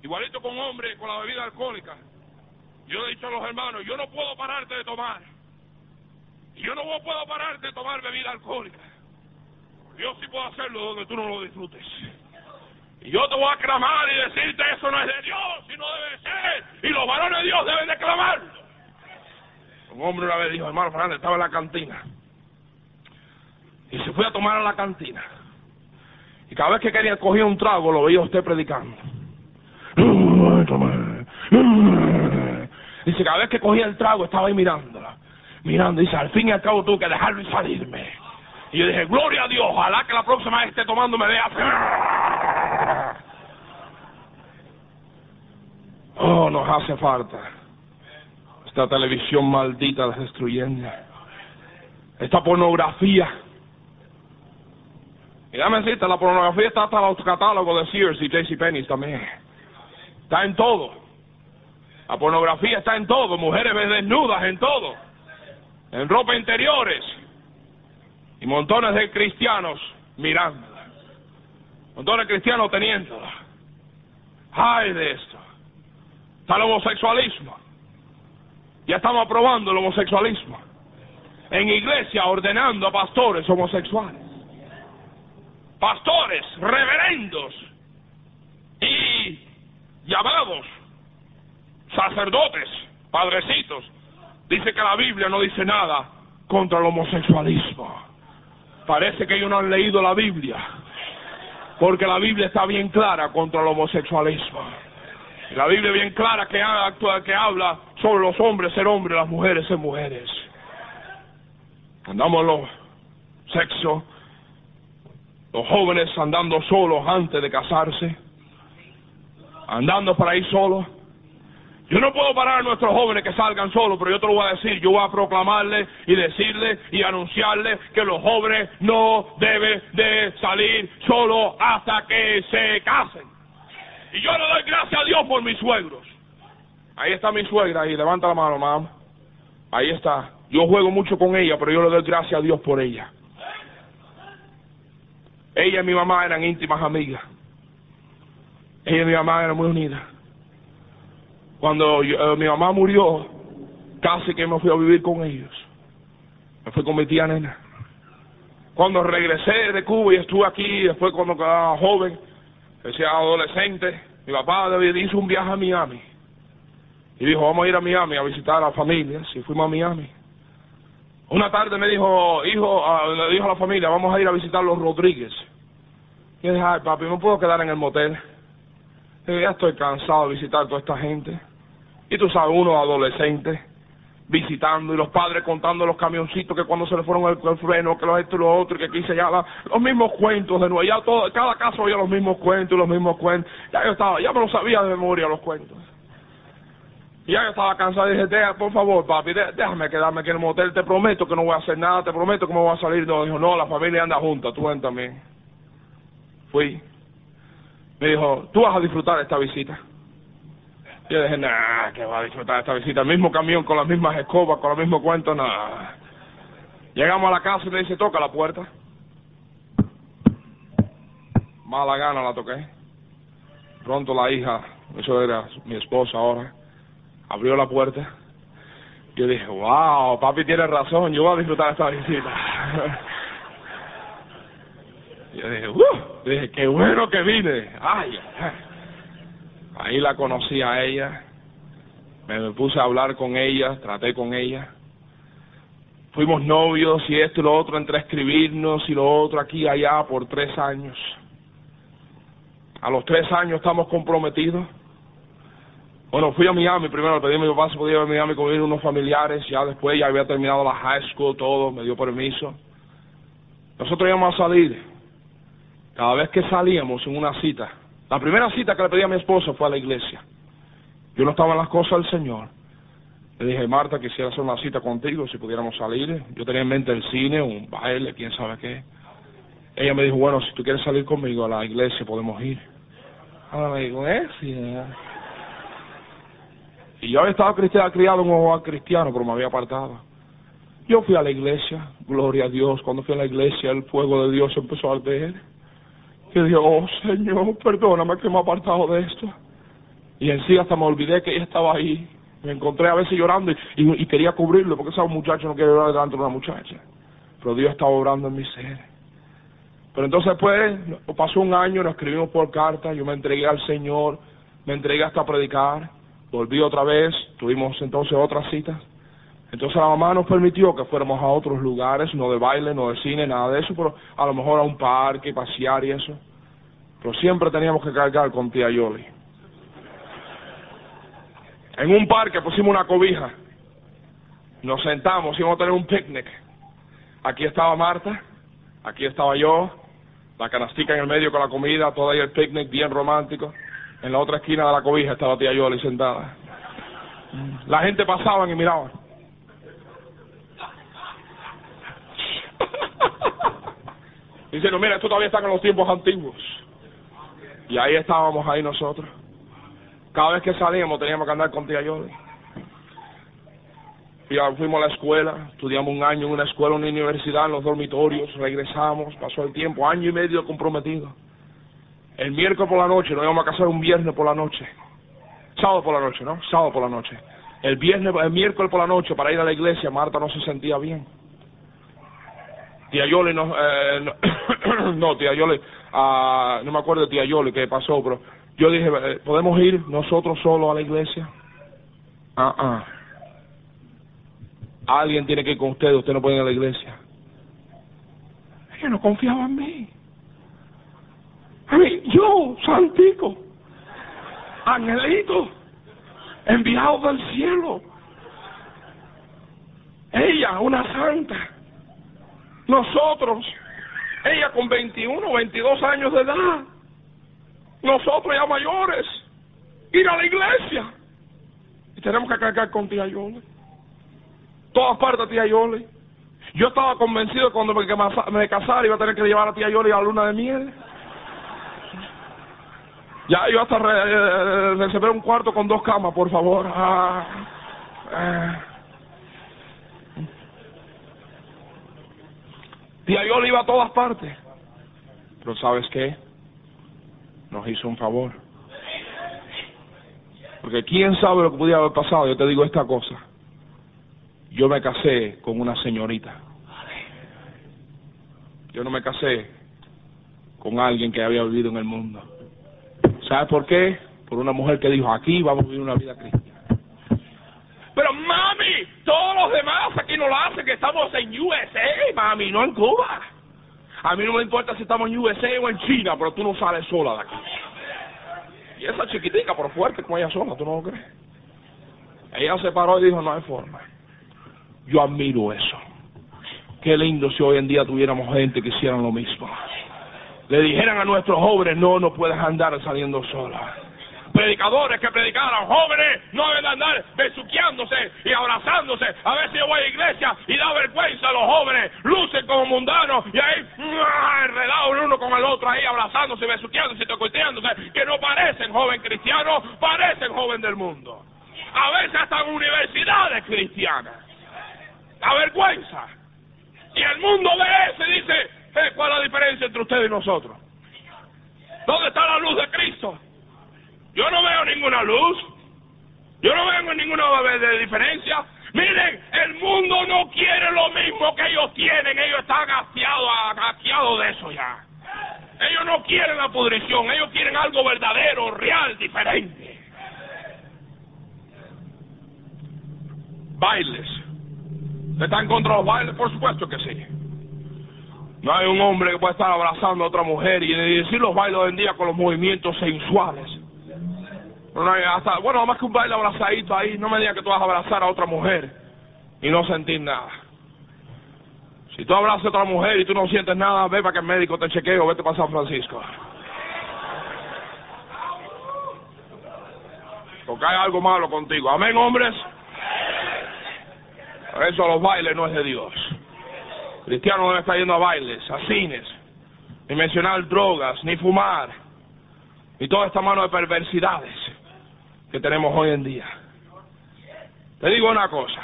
Igualito con hombre con la bebida alcohólica. Yo he dicho a los hermanos, yo no puedo pararte de tomar. Yo no puedo pararte de tomar bebida alcohólica. Yo sí puedo hacerlo donde tú no lo disfrutes. Y yo te voy a clamar y decirte eso no es de Dios y no debe ser. Y los varones de Dios deben de clamarlo. Un hombre una vez dijo, hermano Fernández, estaba en la cantina. Y se fue a tomar a la cantina. Y cada vez que quería coger un trago, lo veía usted predicando. Dice, cada vez que cogía el trago, estaba ahí mirándola. Mirando, dice, al fin y al cabo tuve que dejarlo y salirme. Y yo dije, gloria a Dios, ojalá que la próxima vez esté tomando me vea. Oh, nos hace falta. Esta televisión maldita destruyendo. Esta pornografía. Y dame decirte, la pornografía está hasta los catálogos de Sears y JCPenney también. Está en todo. La pornografía está en todo. Mujeres desnudas en todo. En ropa interiores. Y montones de cristianos mirándola. Montones de cristianos teniéndola. Ay de esto. Está el homosexualismo. Ya estamos aprobando el homosexualismo. En iglesia ordenando a pastores homosexuales. Pastores, reverendos y llamados sacerdotes, padrecitos. Dice que la Biblia no dice nada contra el homosexualismo. Parece que ellos no han leído la Biblia. Porque la Biblia está bien clara contra el homosexualismo. La Biblia bien clara que, que habla sobre los hombres ser hombres, las mujeres ser mujeres. Andamos los sexo, los jóvenes andando solos antes de casarse, andando por ahí solos. Yo no puedo parar a nuestros jóvenes que salgan solos, pero yo te lo voy a decir, yo voy a proclamarle y decirle y anunciarle que los jóvenes no deben de salir solos hasta que se casen. Y yo le doy gracias a Dios por mis suegros. Ahí está mi suegra, ahí, levanta la mano, mamá. Ahí está. Yo juego mucho con ella, pero yo le doy gracias a Dios por ella. Ella y mi mamá eran íntimas amigas. Ella y mi mamá eran muy unidas. Cuando eh, mi mamá murió, casi que me fui a vivir con ellos. Me fui con mi tía nena. Cuando regresé de Cuba y estuve aquí, después cuando quedaba joven, decía adolescente, mi papá hizo un viaje a Miami. Y dijo, vamos a ir a Miami a visitar a la familia. Y fuimos a Miami. Una tarde me dijo, hijo, uh, le dijo a la familia, vamos a ir a visitar los Rodríguez. Y yo dije, ay papi, no puedo quedar en el motel. Ya estoy cansado de visitar a toda esta gente. Y tú sabes, uno adolescente visitando y los padres contando los camioncitos que cuando se le fueron el, freno, que los esto y los otros, que aquí se llama, los mismos cuentos de nuevo, ya todo, cada caso había los mismos cuentos y los mismos cuentos, ya yo estaba, ya me lo sabía de memoria los cuentos. Y ya yo estaba cansado y dije, por favor papi, déjame quedarme aquí en el motel, te prometo que no voy a hacer nada, te prometo que me voy a salir. No, dijo, no, la familia anda junta, tú ven también. Fui. Me dijo, tú vas a disfrutar esta visita. Yo dije, nah, que va a disfrutar esta visita. El mismo camión con las mismas escobas, con los mismos cuentos, nada. Llegamos a la casa y me dice, toca la puerta. Mala gana la toqué. Pronto la hija, eso era mi esposa ahora, abrió la puerta. Yo dije, wow, papi tiene razón, yo voy a disfrutar esta visita. yo dije, uh, dije, qué bueno que vine. Ay, ay. Ahí la conocí a ella, me puse a hablar con ella, traté con ella. Fuimos novios y esto y lo otro, entre escribirnos y lo otro aquí y allá por tres años. A los tres años estamos comprometidos. Bueno, fui a Miami primero, pedí a mi papá si podía ir a Miami con unos familiares, ya después ya había terminado la high school, todo, me dio permiso. Nosotros íbamos a salir. Cada vez que salíamos en una cita, la primera cita que le pedí a mi esposa fue a la iglesia. Yo no estaba en las cosas del Señor. Le dije, Marta, quisiera hacer una cita contigo, si pudiéramos salir. Yo tenía en mente el cine, un baile, quién sabe qué. Ella me dijo, bueno, si tú quieres salir conmigo a la iglesia, podemos ir. Ahora me digo, ¿eh? Sí, ¿eh? Y yo había estado cristiano, criado en un hogar cristiano, pero me había apartado. Yo fui a la iglesia, gloria a Dios. Cuando fui a la iglesia, el fuego de Dios empezó a arder. Que dije, oh Señor, perdóname que me he apartado de esto. Y en sí hasta me olvidé que ella estaba ahí. Me encontré a veces llorando y, y, quería cubrirlo, porque ese muchacho no quiere llorar delante de una muchacha. Pero Dios estaba obrando en mi ser. Pero entonces pues pasó un año, nos escribimos por carta, yo me entregué al Señor, me entregué hasta predicar volví otra vez, tuvimos entonces otra cita. Entonces la mamá nos permitió que fuéramos a otros lugares, no de baile, no de cine, nada de eso, pero a lo mejor a un parque, pasear y eso. Pero siempre teníamos que cargar con tía Yoli. En un parque pusimos una cobija, nos sentamos, íbamos a tener un picnic. Aquí estaba Marta, aquí estaba yo, la canastica en el medio con la comida, todo ahí el picnic bien romántico. En la otra esquina de la cobija estaba tía Yoli sentada. La gente pasaba y miraba. Diciendo, mira, esto todavía está en los tiempos antiguos. Y ahí estábamos ahí nosotros. Cada vez que salíamos teníamos que andar con tía Yoli. Ya fuimos a la escuela, estudiamos un año en una escuela, en una universidad, en los dormitorios, regresamos, pasó el tiempo, año y medio comprometido. El miércoles por la noche, nos íbamos a casar un viernes por la noche. Sábado por la noche, ¿no? Sábado por la noche. El viernes, el miércoles por la noche para ir a la iglesia, Marta no se sentía bien. Tía Yoli no, eh, no, tía Yoli, ah, no me acuerdo de tía Yoli qué pasó, pero yo dije, eh, ¿podemos ir nosotros solos a la iglesia? Ah, ah. Alguien tiene que ir con ustedes, usted no puede ir a la iglesia. Ella no confiaba en mí. A mí, yo, Santico, angelito, enviado del cielo. Ella, una santa. Nosotros, ella con 21, 22 años de edad. Nosotros ya mayores. Ir a la iglesia. Y tenemos que cargar con tía Yole. Todas partes tía Yole. Yo estaba convencido cuando me casara iba a tener que llevar a tía Yole a la luna de miel. Ya, yo hasta reservé un cuarto con dos camas, por favor. Ah, ah. Tía le iba a todas partes. Pero ¿sabes qué? Nos hizo un favor. Porque quién sabe lo que pudiera haber pasado. Yo te digo esta cosa. Yo me casé con una señorita. Yo no me casé con alguien que había vivido en el mundo. ¿Sabe por qué? Por una mujer que dijo, aquí vamos a vivir una vida cristiana. Pero mami, todos los demás aquí no lo hacen, que estamos en USA, mami, no en Cuba. A mí no me importa si estamos en USA o en China, pero tú no sales sola de aquí. Y esa chiquitica, por fuerte como ella sola, ¿tú no lo crees? Ella se paró y dijo, no hay forma. Yo admiro eso. Qué lindo si hoy en día tuviéramos gente que hicieran lo mismo le dijeran a nuestros jóvenes, no, no puedes andar saliendo sola. Predicadores que predicaran, jóvenes no deben andar y abrazándose. A ver si yo voy a la iglesia y da vergüenza a los jóvenes, lucen como mundanos y ahí enredados el uno con el otro, ahí abrazándose, besuqueándose, tocoteándose, que no parecen joven cristianos, parecen joven del mundo. A veces hasta en universidades cristianas. La vergüenza. Y el mundo ve eso y dice, ¿Cuál es la diferencia entre usted y nosotros? ¿Dónde está la luz de Cristo? Yo no veo ninguna luz. Yo no veo ninguna de diferencia. Miren, el mundo no quiere lo mismo que ellos tienen. Ellos están hastiados, de eso ya. Ellos no quieren la pudrición. Ellos quieren algo verdadero, real, diferente. Bailes. ¿Están contra los bailes? Por supuesto que sí. No hay un hombre que pueda estar abrazando a otra mujer y decir los bailes hoy en día con los movimientos sensuales. No, hasta, bueno, más que un baile abrazadito ahí, no me digas que tú vas a abrazar a otra mujer y no sentir nada. Si tú abrazas a otra mujer y tú no sientes nada, ve para que el médico te chequee o vete para San Francisco. Porque hay algo malo contigo. Amén, hombres. Por eso los bailes no es de Dios. Cristiano no está yendo a bailes, a cines, ni mencionar drogas, ni fumar, ni toda esta mano de perversidades que tenemos hoy en día. Te digo una cosa,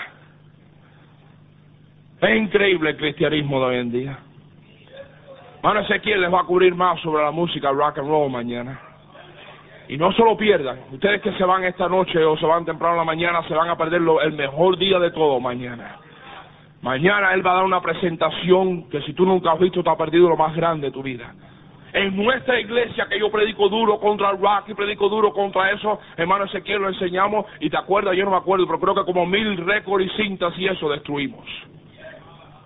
es increíble el cristianismo de hoy en día. Mano Ezequiel les va a cubrir más sobre la música rock and roll mañana. Y no se lo pierdan. Ustedes que se van esta noche o se van temprano en la mañana se van a perder el mejor día de todo mañana. Mañana él va a dar una presentación que si tú nunca has visto te ha perdido lo más grande de tu vida. En nuestra iglesia que yo predico duro contra el rock y predico duro contra eso, hermano Ezequiel lo enseñamos y te acuerdas, yo no me acuerdo, pero creo que como mil récords y cintas y eso destruimos.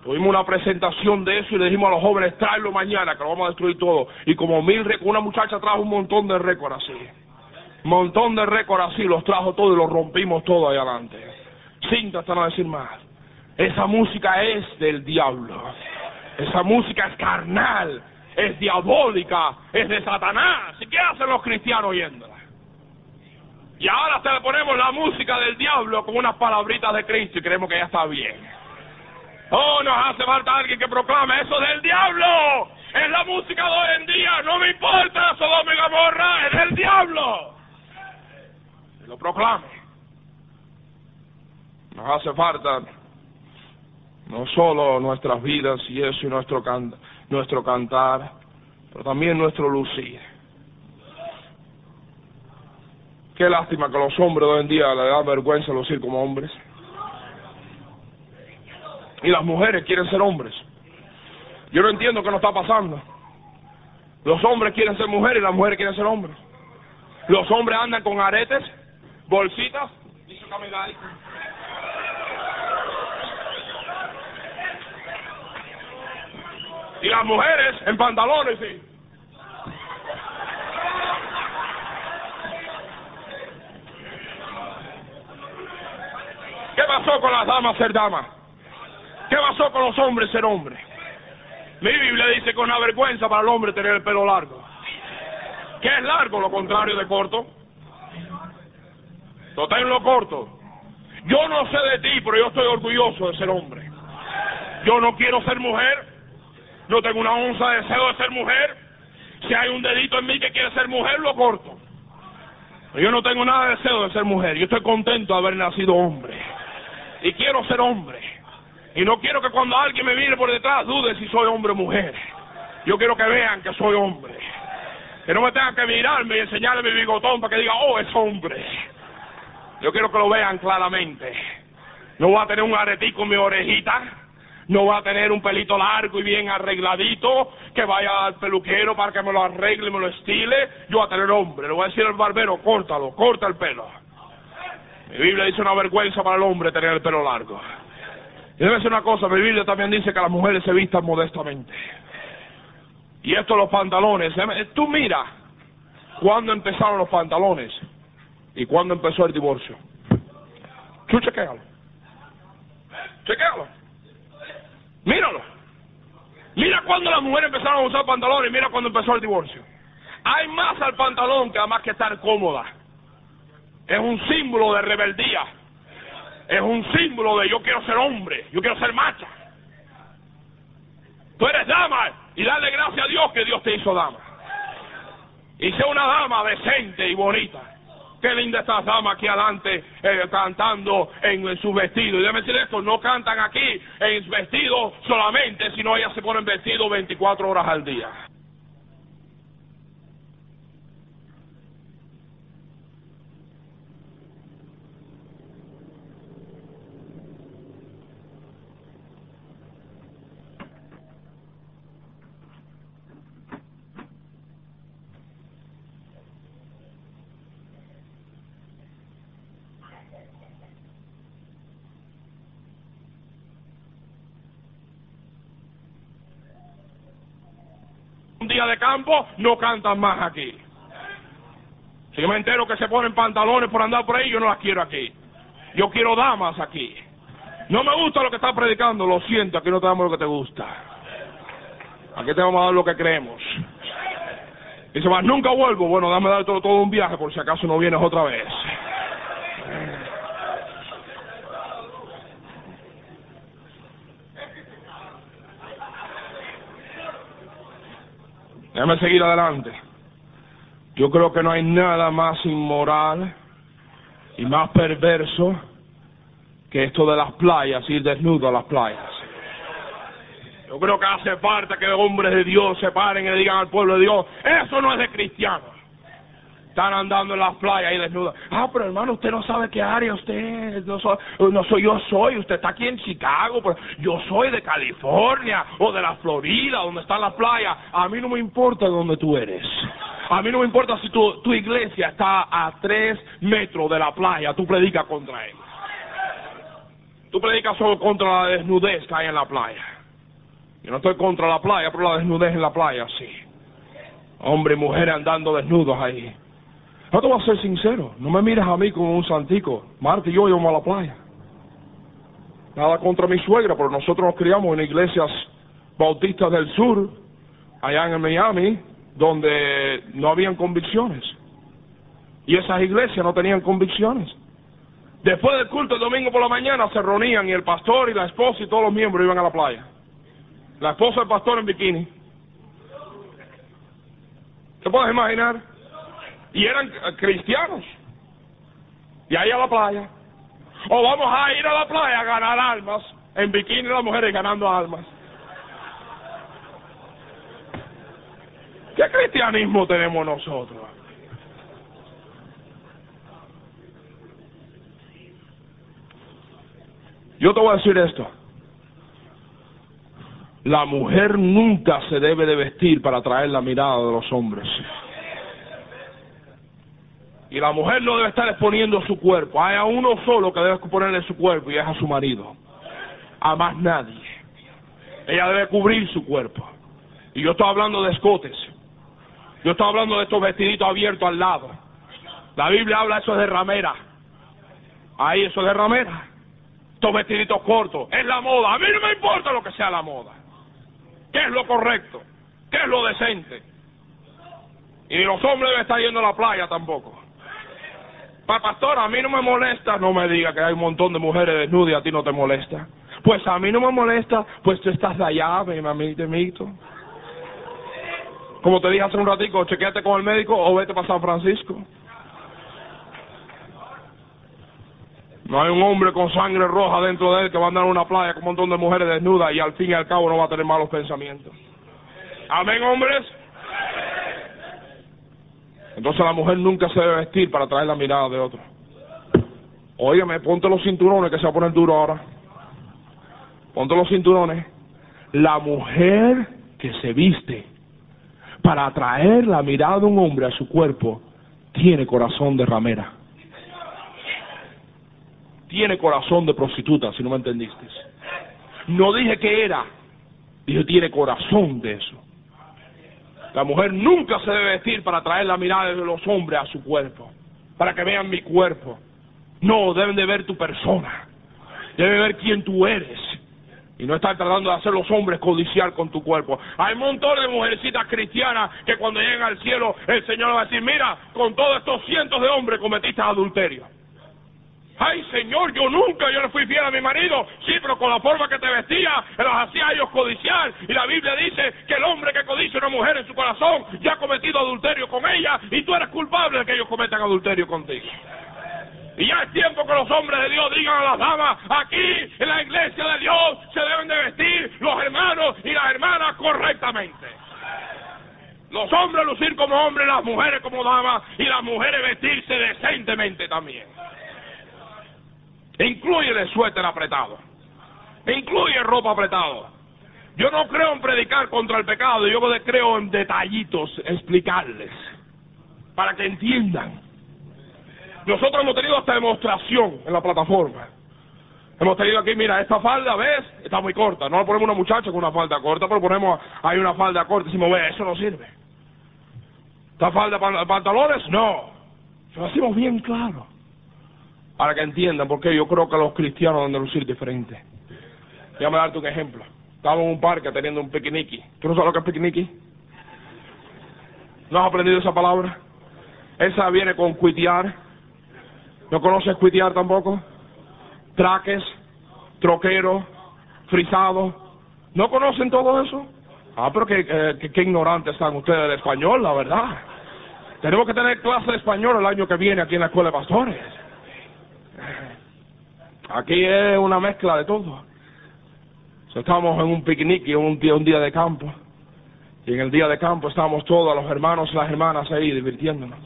Tuvimos una presentación de eso y le dijimos a los jóvenes, tráelo mañana, que lo vamos a destruir todo. Y como mil récords, una muchacha trajo un montón de récords así. Montón de récords así, los trajo todos y los rompimos todo ahí adelante. Cintas, hasta no decir más. Esa música es del diablo. Esa música es carnal, es diabólica, es de Satanás. ¿Y qué hacen los cristianos oyéndola? Y ahora se le ponemos la música del diablo con unas palabritas de Cristo y creemos que ya está bien. Oh, nos hace falta alguien que proclame eso del diablo. Es la música de hoy en día. No me importa, Sodoma y es del diablo. Que lo proclame. Nos hace falta no solo nuestras vidas y eso y nuestro, can nuestro cantar, pero también nuestro lucir. Qué lástima que los hombres de hoy en día le dan vergüenza lucir como hombres. Y las mujeres quieren ser hombres. Yo no entiendo qué nos está pasando. Los hombres quieren ser mujeres y las mujeres quieren ser hombres. Los hombres andan con aretes, bolsitas, y las mujeres en pantalones, sí. ¿Qué pasó con las damas ser damas? ¿Qué pasó con los hombres ser hombres? Mi Biblia dice que es una vergüenza para el hombre tener el pelo largo. ¿Qué es largo? Lo contrario de corto. Total lo corto. Yo no sé de ti, pero yo estoy orgulloso de ser hombre. Yo no quiero ser mujer. No tengo una onza de deseo de ser mujer. Si hay un dedito en mí que quiere ser mujer, lo corto. Pero yo no tengo nada de deseo de ser mujer. Yo estoy contento de haber nacido hombre. Y quiero ser hombre. Y no quiero que cuando alguien me mire por detrás dude si soy hombre o mujer. Yo quiero que vean que soy hombre. Que no me tengan que mirarme y enseñarle mi bigotón para que diga, oh, es hombre. Yo quiero que lo vean claramente. No voy a tener un aretico en mi orejita. No voy a tener un pelito largo y bien arregladito que vaya al peluquero para que me lo arregle y me lo estile. Yo voy a tener hombre. Le voy a decir al barbero, córtalo, corta el pelo. Mi Biblia dice una vergüenza para el hombre tener el pelo largo. Y debe ser una cosa, mi Biblia también dice que las mujeres se vistan modestamente. Y esto los pantalones. Tú mira cuándo empezaron los pantalones y cuándo empezó el divorcio. Tú chequealo. Chequealo. Míralo. Mira cuando las mujeres empezaron a usar pantalones y mira cuando empezó el divorcio. Hay más al pantalón que además que estar cómoda. Es un símbolo de rebeldía es un símbolo de yo quiero ser hombre, yo quiero ser macha. Tú eres dama y dale gracias a Dios que Dios te hizo dama. Y sea una dama decente y bonita. Qué linda estas damas aquí adelante eh, cantando en, su vestido. Y déjame decir esto, no cantan aquí en vestido solamente, sino ellas se ponen vestido 24 horas al día. De campo, no cantan más aquí. Si yo me entero que se ponen pantalones por andar por ahí, yo no las quiero aquí. Yo quiero damas aquí. No me gusta lo que estás predicando, lo siento, aquí no te damos lo que te gusta. Aquí te vamos a dar lo que creemos. Dice, más nunca vuelvo. Bueno, dame dar todo un viaje por si acaso no vienes otra vez. Déjame seguir adelante. Yo creo que no hay nada más inmoral y más perverso que esto de las playas, ir desnudo a las playas. Yo creo que hace falta que hombres de Dios se paren y le digan al pueblo de Dios, eso no es de cristianos. Están andando en las playas y desnudos. Ah, pero hermano, usted no sabe qué área usted es. No soy, no soy yo, soy. Usted está aquí en Chicago, pero yo soy de California o de la Florida, donde están las playas. A mí no me importa dónde tú eres. A mí no me importa si tu, tu iglesia está a tres metros de la playa. Tú predicas contra él. Tú predicas solo contra la desnudez que hay en la playa. Yo no estoy contra la playa, pero la desnudez en la playa, sí. Hombre y mujer andando desnudos ahí. No te voy a ser sincero, no me mires a mí como un santico. Marta y yo íbamos a la playa. Nada contra mi suegra, pero nosotros nos criamos en iglesias bautistas del sur, allá en Miami, donde no habían convicciones. Y esas iglesias no tenían convicciones. Después del culto el domingo por la mañana se reunían y el pastor y la esposa y todos los miembros iban a la playa. La esposa del pastor en bikini. ¿Te puedes imaginar? Y eran cristianos. Y ahí a la playa. O vamos a ir a la playa a ganar almas. En bikini las mujeres ganando almas. ¿Qué cristianismo tenemos nosotros? Yo te voy a decir esto. La mujer nunca se debe de vestir para atraer la mirada de los hombres. Y la mujer no debe estar exponiendo su cuerpo. Hay a uno solo que debe exponerle su cuerpo y es a su marido. A más nadie. Ella debe cubrir su cuerpo. Y yo estoy hablando de escotes. Yo estoy hablando de estos vestiditos abiertos al lado. La Biblia habla eso de ramera. Ahí eso es de ramera. Estos vestiditos cortos. Es la moda. A mí no me importa lo que sea la moda. ¿Qué es lo correcto? ¿Qué es lo decente? Y los hombres deben estar yendo a la playa tampoco. Pa, pastor, a mí no me molesta, no me diga que hay un montón de mujeres desnudas y a ti no te molesta. Pues a mí no me molesta, pues tú estás allá, mi mamita, mito. Como te dije hace un ratico, chequeate con el médico o vete para San Francisco. No hay un hombre con sangre roja dentro de él que va a andar en una playa con un montón de mujeres desnudas y al fin y al cabo no va a tener malos pensamientos. Amén, hombres. Entonces la mujer nunca se debe vestir para atraer la mirada de otro. Óigame, ponte los cinturones que se va a poner duro ahora. Ponte los cinturones. La mujer que se viste para atraer la mirada de un hombre a su cuerpo tiene corazón de ramera. Tiene corazón de prostituta, si no me entendiste. No dije que era, dije tiene corazón de eso. La mujer nunca se debe vestir para atraer la mirada de los hombres a su cuerpo, para que vean mi cuerpo. No, deben de ver tu persona, deben ver quién tú eres. Y no estar tratando de hacer los hombres codiciar con tu cuerpo. Hay montones de mujercitas cristianas que cuando lleguen al cielo el Señor va a decir, mira, con todos estos cientos de hombres cometiste adulterio. Ay, Señor, yo nunca, yo le fui fiel a mi marido. Sí, pero con la forma que te vestía, los hacía a ellos codiciar. Y la Biblia dice que el hombre que codicia a una mujer en su corazón ya ha cometido adulterio con ella y tú eres culpable de que ellos cometan adulterio contigo. Y ya es tiempo que los hombres de Dios digan a las damas, aquí en la iglesia de Dios se deben de vestir los hermanos y las hermanas correctamente. Los hombres lucir como hombres, las mujeres como damas y las mujeres vestirse decentemente también. Incluye el suéter apretado. Incluye ropa apretado. Yo no creo en predicar contra el pecado, yo creo en detallitos, explicarles, para que entiendan. Nosotros hemos tenido hasta demostración en la plataforma. Hemos tenido aquí, mira, esta falda, ¿ves? Está muy corta. No le ponemos una muchacha con una falda corta, pero ponemos ahí una falda corta y decimos, ve, eso no sirve. ¿Esta falda pantalones? No. Lo decimos bien claro. Para que entiendan, porque yo creo que los cristianos deben de lucir diferente. Déjame darte un ejemplo. Estamos en un parque teniendo un piquiniqui. ¿Tú no sabes lo que es piquiniqui? ¿No has aprendido esa palabra? Esa viene con cuitear. ¿No conoces cuitear tampoco? Traques, troquero, frisado. ¿No conocen todo eso? Ah, pero qué, qué, qué ignorantes están ustedes del español, la verdad. Tenemos que tener clase de español el año que viene aquí en la escuela de pastores. Aquí es una mezcla de todo. Estamos en un picnic y un día, un día de campo. Y en el día de campo estábamos todos, los hermanos y las hermanas ahí divirtiéndonos.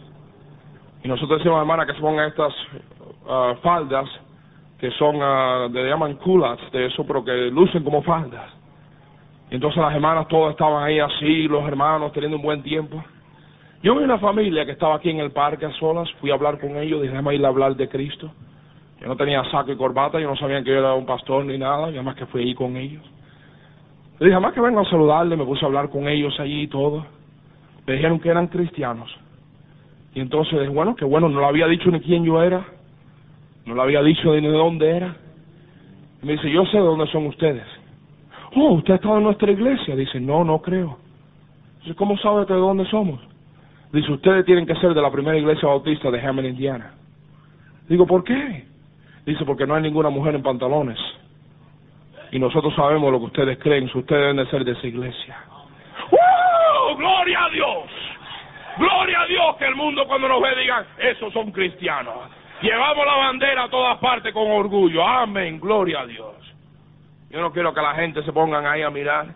Y nosotros decimos, hermana, que se pongan estas ah, faldas que son, uh, le llaman culas, de eso, pero que lucen como faldas. Y entonces las hermanas todas estaban ahí así, los hermanos teniendo un buen tiempo. Yo vi una familia que estaba aquí en el parque a solas, fui a hablar con ellos, dije, déjame ir a hablar de Cristo. Yo no tenía saco y corbata, yo no sabían que yo era un pastor ni nada, y además que fui ahí con ellos. Le dije, además que vengo a saludarle, me puse a hablar con ellos allí y todo. Me dijeron que eran cristianos. Y entonces dije, bueno, que bueno, no le había dicho ni quién yo era, no le había dicho ni de dónde era. Y me dice, yo sé de dónde son ustedes. Oh, ¿usted ha estado en nuestra iglesia? Dice, no, no creo. Dice, ¿cómo sabe de dónde somos? Dice, ustedes tienen que ser de la primera iglesia bautista de Hammond, Indiana. Digo, ¿por qué? Dice, porque no hay ninguna mujer en pantalones. Y nosotros sabemos lo que ustedes creen, si ustedes deben de ser de esa iglesia. ¡Uh! ¡Gloria a Dios! ¡Gloria a Dios! Que el mundo cuando nos ve digan, esos son cristianos. Llevamos la bandera a todas partes con orgullo. Amén, gloria a Dios. Yo no quiero que la gente se pongan ahí a mirar.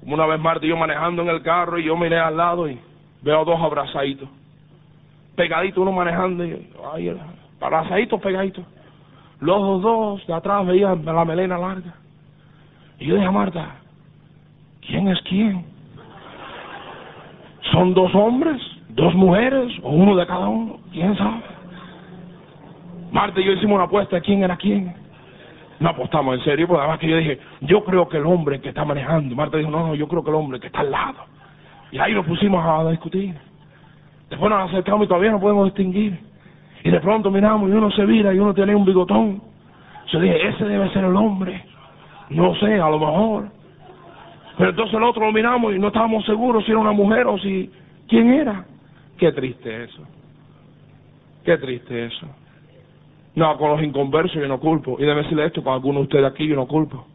Como una vez Marta y yo manejando en el carro y yo miré al lado y veo dos abrazaditos. Pegaditos, uno manejando y ay, abrazaditos, pegaditos. Los dos de atrás veían la melena larga. Y yo dije a Marta, ¿quién es quién? ¿Son dos hombres, dos mujeres o uno de cada uno? ¿Quién sabe? Marta y yo hicimos una apuesta de quién era quién. No apostamos en serio, porque además que yo dije, yo creo que el hombre que está manejando. Marta dijo, no, no, yo creo que el hombre que está al lado. Y ahí nos pusimos a discutir. Después nos acercamos y todavía no podemos distinguir. Y de pronto miramos y uno se vira y uno tiene un bigotón. Yo dije, ese debe ser el hombre. No sé, a lo mejor. Pero entonces el otro lo miramos y no estábamos seguros si era una mujer o si... ¿Quién era? Qué triste eso. Qué triste eso. No, con los inconversos yo no culpo. Y debe decirle esto, con algunos de ustedes aquí yo no culpo.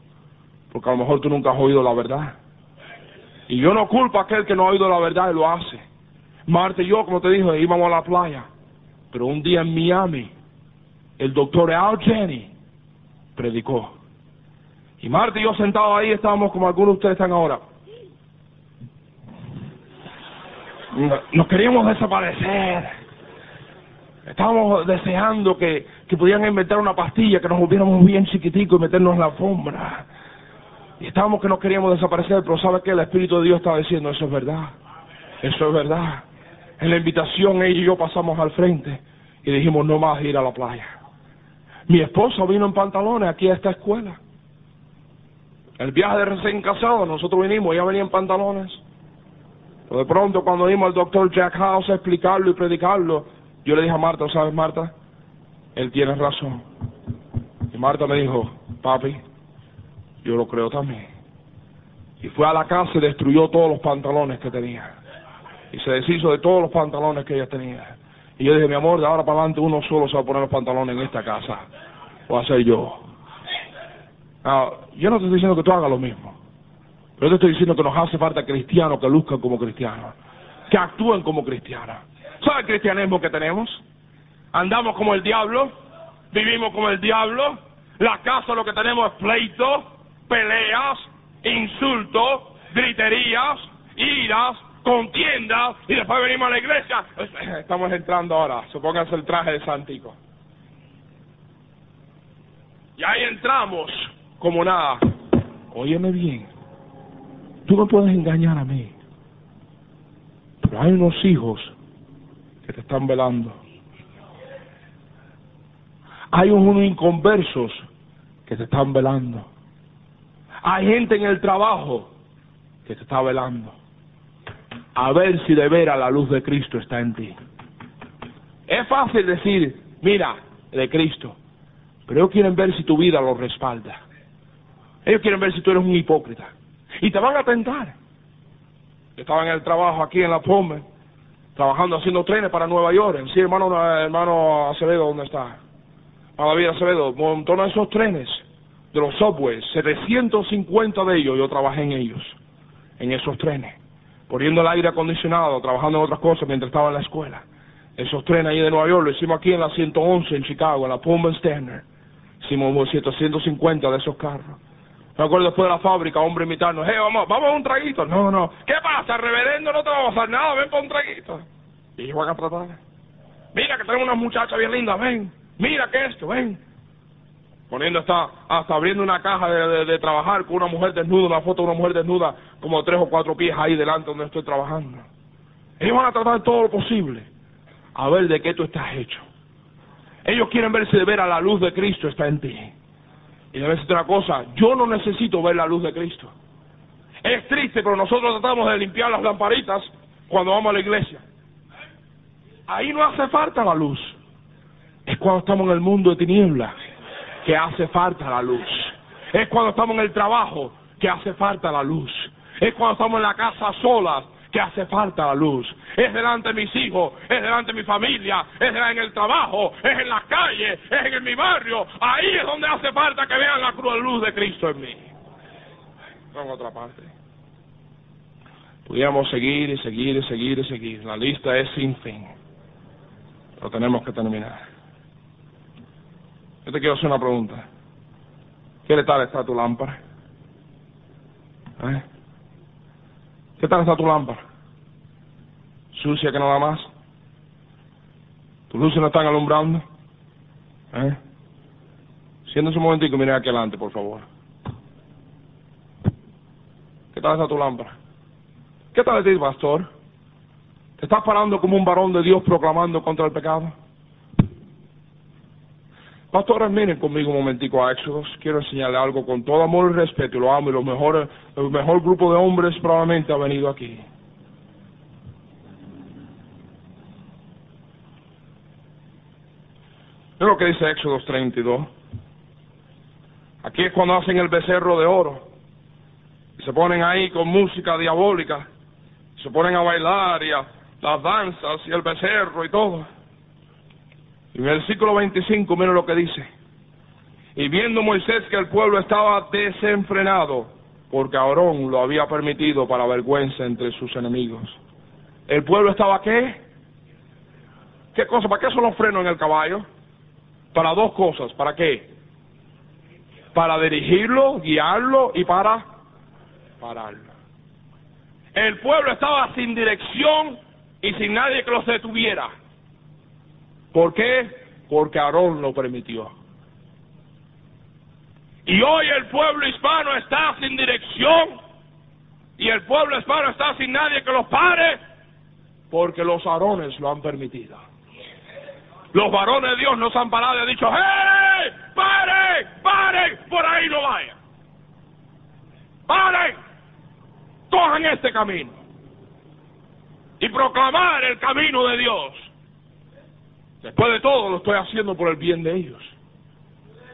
Porque a lo mejor tú nunca has oído la verdad. Y yo no culpo a aquel que no ha oído la verdad y lo hace. Marta y yo, como te dije, íbamos a la playa. Pero un día en Miami, el doctor Al Jenny predicó. Y Marta y yo sentados ahí estábamos como algunos de ustedes están ahora. Nos queríamos desaparecer. Estábamos deseando que, que pudieran inventar una pastilla, que nos volviéramos bien chiquiticos y meternos en la alfombra. Y estábamos que no queríamos desaparecer, pero ¿sabe qué? El Espíritu de Dios estaba diciendo, eso es verdad. Eso es verdad. En la invitación ella y yo pasamos al frente y dijimos, no más ir a la playa. Mi esposa vino en pantalones aquí a esta escuela. El viaje de recién casado, nosotros vinimos, ella venía en pantalones. Pero de pronto cuando vimos al doctor Jack House a explicarlo y predicarlo, yo le dije a Marta, ¿sabes Marta? Él tiene razón. Y Marta me dijo, papi, yo lo creo también. Y fue a la casa y destruyó todos los pantalones que tenía. Y se deshizo de todos los pantalones que ella tenía. Y yo dije, mi amor, de ahora para adelante uno solo se va a poner los pantalones en esta casa. O a ser yo. Now, yo no te estoy diciendo que tú hagas lo mismo. Pero yo te estoy diciendo que nos hace falta cristianos que luzcan como cristianos. Que actúen como cristianos. ¿Sabe el cristianismo que tenemos? Andamos como el diablo. Vivimos como el diablo. La casa lo que tenemos es pleito, peleas, insultos, griterías, iras, contiendas. Y después venimos a la iglesia. Estamos entrando ahora. Supónganse el traje de Santico. Y ahí entramos como nada. Óyeme bien, tú no puedes engañar a mí, pero hay unos hijos que te están velando. Hay unos inconversos que te están velando. Hay gente en el trabajo que te está velando. A ver si de veras la luz de Cristo está en ti. Es fácil decir, mira, de Cristo, pero ellos quieren ver si tu vida lo respalda. Ellos quieren ver si tú eres un hipócrita. Y te van a tentar. Yo estaba en el trabajo aquí en la Pome, trabajando haciendo trenes para Nueva York. Sí, hermano, hermano Acevedo, ¿dónde está? A David Acevedo, montón de esos trenes de los subways, 750 de ellos, yo trabajé en ellos, en esos trenes, poniendo el aire acondicionado, trabajando en otras cosas mientras estaba en la escuela. Esos trenes ahí de Nueva York lo hicimos aquí en la 111 en Chicago, en la Pullman Standard. Hicimos 750 de esos carros. Me acuerdo después de la fábrica, hombre invitarnos, hey, vamos, vamos a un traguito. No, no. ¿Qué pasa, reverendo? No te va a pasar nada, ven para un traguito. Y ellos van a tratar. Mira que tenemos una muchacha bien linda, ven. Mira que esto, ven. Poniendo hasta, hasta abriendo una caja de, de, trabajar con una mujer desnuda, una foto de una mujer desnuda, como tres o cuatro pies ahí delante donde estoy trabajando. Ellos van a tratar todo lo posible a ver de qué tú estás hecho. Ellos quieren verse de ver a la luz de Cristo está en ti. Y debe decirte una cosa, yo no necesito ver la luz de Cristo. Es triste, pero nosotros tratamos de limpiar las lamparitas cuando vamos a la iglesia. Ahí no hace falta la luz. Es cuando estamos en el mundo de tinieblas que hace falta la luz. Es cuando estamos en el trabajo que hace falta la luz. Es cuando estamos en la casa solas que hace falta la luz. Es delante de mis hijos, es delante de mi familia, es en el trabajo, es en las calles, es en mi barrio. Ahí es donde hace falta que vean la cruz luz de Cristo en mí. Vamos otra parte. Pudiéramos seguir y seguir y seguir y seguir. La lista es sin fin. Pero tenemos que terminar. Yo te quiero hacer una pregunta. ¿Qué tal está tu lámpara? ¿Eh? ¿Qué tal está tu lámpara? ¿Sucia que nada más? ¿Tus luces no están alumbrando? ¿Eh? Siéntese un momentico y mire aquí adelante, por favor. ¿Qué tal está tu lámpara? ¿Qué tal de ti, pastor? ¿Te estás parando como un varón de Dios proclamando contra el pecado? Pastores, miren conmigo un momentico a Éxodos. Quiero enseñarle algo con todo amor y respeto. Lo amo y lo mejor, el mejor grupo de hombres probablemente ha venido aquí. Es lo que dice Éxodos 32. Aquí es cuando hacen el becerro de oro. Y se ponen ahí con música diabólica. Se ponen a bailar y a las danzas y el becerro y todo. Y en el versículo 25, miren lo que dice. Y viendo Moisés que el pueblo estaba desenfrenado, porque Aarón lo había permitido para vergüenza entre sus enemigos. ¿El pueblo estaba qué? ¿Qué cosa? ¿Para qué son los frenos en el caballo? Para dos cosas. ¿Para qué? Para dirigirlo, guiarlo y para pararlo. El pueblo estaba sin dirección y sin nadie que los detuviera. ¿Por qué? Porque Aarón lo permitió. Y hoy el pueblo hispano está sin dirección y el pueblo hispano está sin nadie que los pare porque los Aarones lo han permitido. Los varones de Dios nos han parado y han dicho, ¡Hey! ¡Paren! ¡Paren! Por ahí no vayan. ¡Paren! Cojan este camino. Y proclamar el camino de Dios. Después de todo, lo estoy haciendo por el bien de ellos.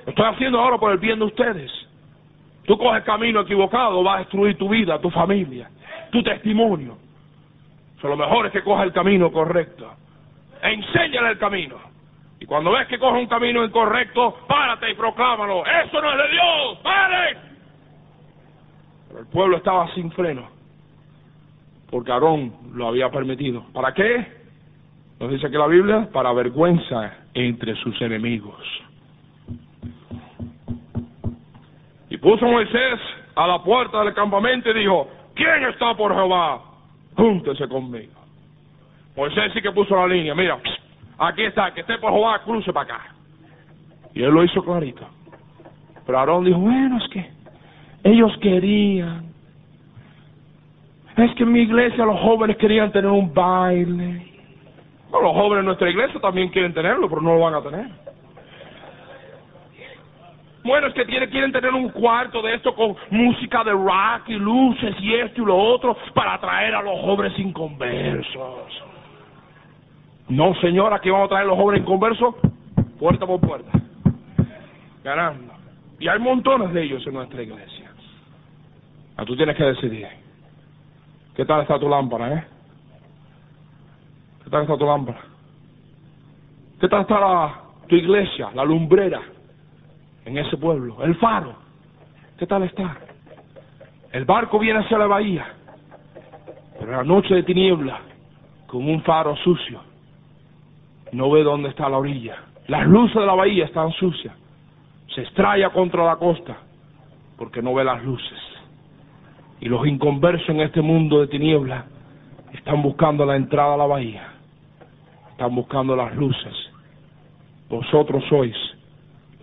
Lo estoy haciendo ahora por el bien de ustedes. Tú coges camino equivocado, vas a destruir tu vida, tu familia, tu testimonio. So, lo mejor es que cojas el camino correcto. E enséñale el camino. Y cuando ves que coge un camino incorrecto, párate y proclámalo. Eso no es de Dios, pare. Pero el pueblo estaba sin freno. Porque Aarón lo había permitido. ¿Para qué? Nos dice que la Biblia, para vergüenza entre sus enemigos. Y puso Moisés a la puerta del campamento y dijo, ¿quién está por Jehová? Júntese conmigo. Moisés sí que puso la línea, mira, aquí está, que esté por Jehová, cruce para acá. Y él lo hizo clarito. Pero Aarón dijo, bueno, es que ellos querían. Es que en mi iglesia los jóvenes querían tener un baile los jóvenes de nuestra iglesia también quieren tenerlo, pero no lo van a tener. Bueno, es que quieren tener un cuarto de esto con música de rock y luces y esto y lo otro para atraer a los jóvenes inconversos. No, señor, aquí vamos a traer los jóvenes conversos puerta por puerta. Ganando. Y hay montones de ellos en nuestra iglesia. Ah, tú tienes que decidir. ¿Qué tal está tu lámpara, eh? ¿Qué tal está tu lámpara? ¿Qué tal está la, tu iglesia, la lumbrera en ese pueblo? El faro. ¿Qué tal está? El barco viene hacia la bahía, pero en la noche de tiniebla, con un faro sucio, no ve dónde está la orilla. Las luces de la bahía están sucias. Se estrella contra la costa porque no ve las luces. Y los inconversos en este mundo de tiniebla están buscando la entrada a la bahía. Están buscando las luces. Vosotros sois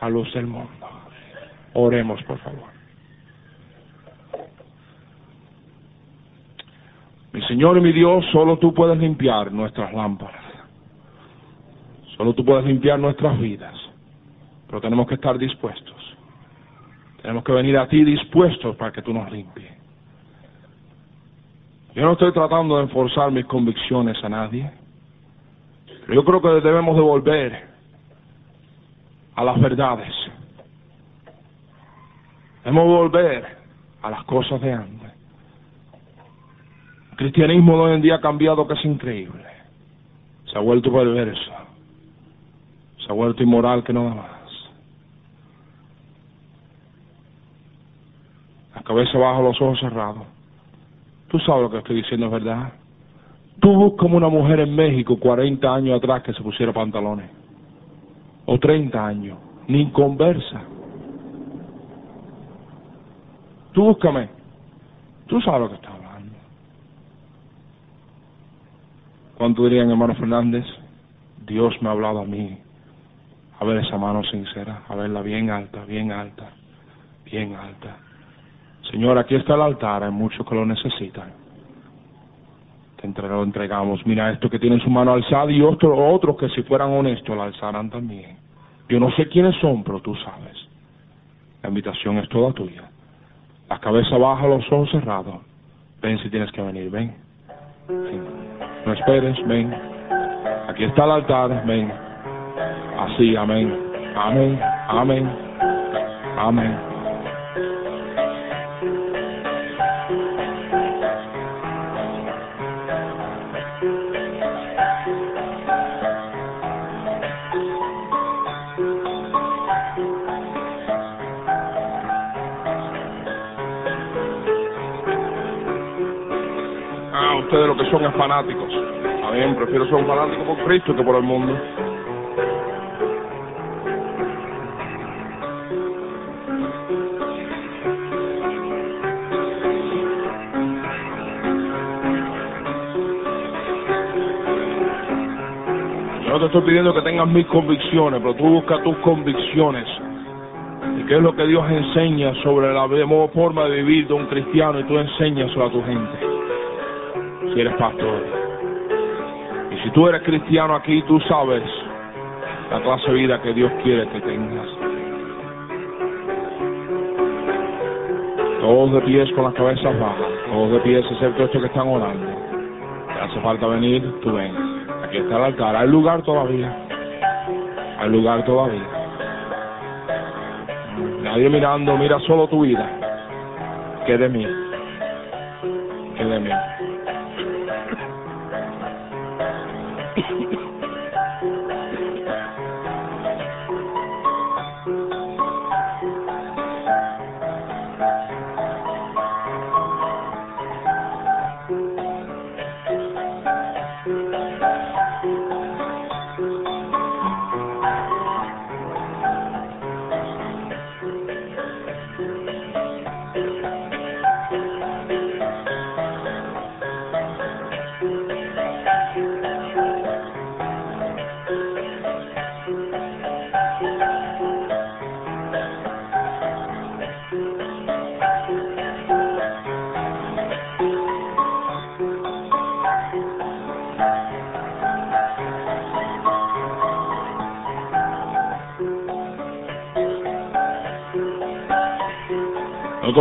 la luz del mundo. Oremos, por favor. Mi Señor y mi Dios, solo tú puedes limpiar nuestras lámparas. Solo tú puedes limpiar nuestras vidas. Pero tenemos que estar dispuestos. Tenemos que venir a ti dispuestos para que tú nos limpies. Yo no estoy tratando de enforzar mis convicciones a nadie. Yo creo que debemos de volver a las verdades. Debemos volver a las cosas de antes. El cristianismo de hoy en día ha cambiado que es increíble. Se ha vuelto perverso. Se ha vuelto inmoral que no da más. La cabeza baja, los ojos cerrados. Tú sabes lo que estoy diciendo, es verdad. Tú buscas una mujer en México 40 años atrás que se pusiera pantalones. O 30 años. Ni conversa. Tú búscame. Tú sabes lo que estás hablando. ¿Cuánto dirían, hermano Fernández? Dios me ha hablado a mí. A ver esa mano sincera. A verla bien alta, bien alta, bien alta. Señor, aquí está el altar, hay muchos que lo necesitan. Te lo entregamos. Mira esto que tiene en su mano alzada y otros otros que si fueran honestos la alzarán también. Yo no sé quiénes son, pero tú sabes. La invitación es toda tuya. La cabeza baja, los ojos cerrados. Ven si tienes que venir, ven. Sí. No esperes, ven. Aquí está el altar, ven. Así, amén. Amén, amén, amén. Ustedes lo que son es fanáticos. Bien, prefiero ser un fanático por Cristo que por el mundo. Yo te estoy pidiendo que tengas mis convicciones, pero tú buscas tus convicciones. ¿Y qué es lo que Dios enseña sobre la forma de vivir de un cristiano y tú enseñaslo a tu gente? Si eres pastor. Y si tú eres cristiano aquí, tú sabes la clase de vida que Dios quiere que tengas. Todos de pies con las cabezas bajas, todos de pies excepto estos que están orando. Te hace falta venir, tú ven. Aquí está el altar, hay lugar todavía. Hay lugar todavía. Nadie mirando, mira solo tu vida. ¿Qué de mí? ¿Qué de mí?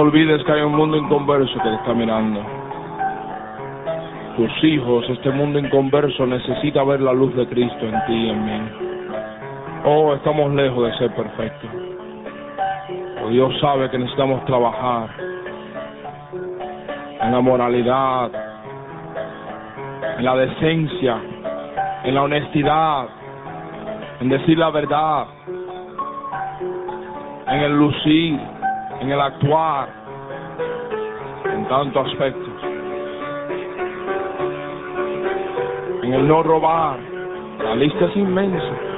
Olvides que hay un mundo inconverso que te está mirando. tus hijos, este mundo inconverso necesita ver la luz de Cristo en ti y en mí. Oh, estamos lejos de ser perfectos. Oh, Dios sabe que necesitamos trabajar en la moralidad, en la decencia, en la honestidad, en decir la verdad, en el lucir, en el actuar, tantos aspectos, en el no robar. La lista es inmensa.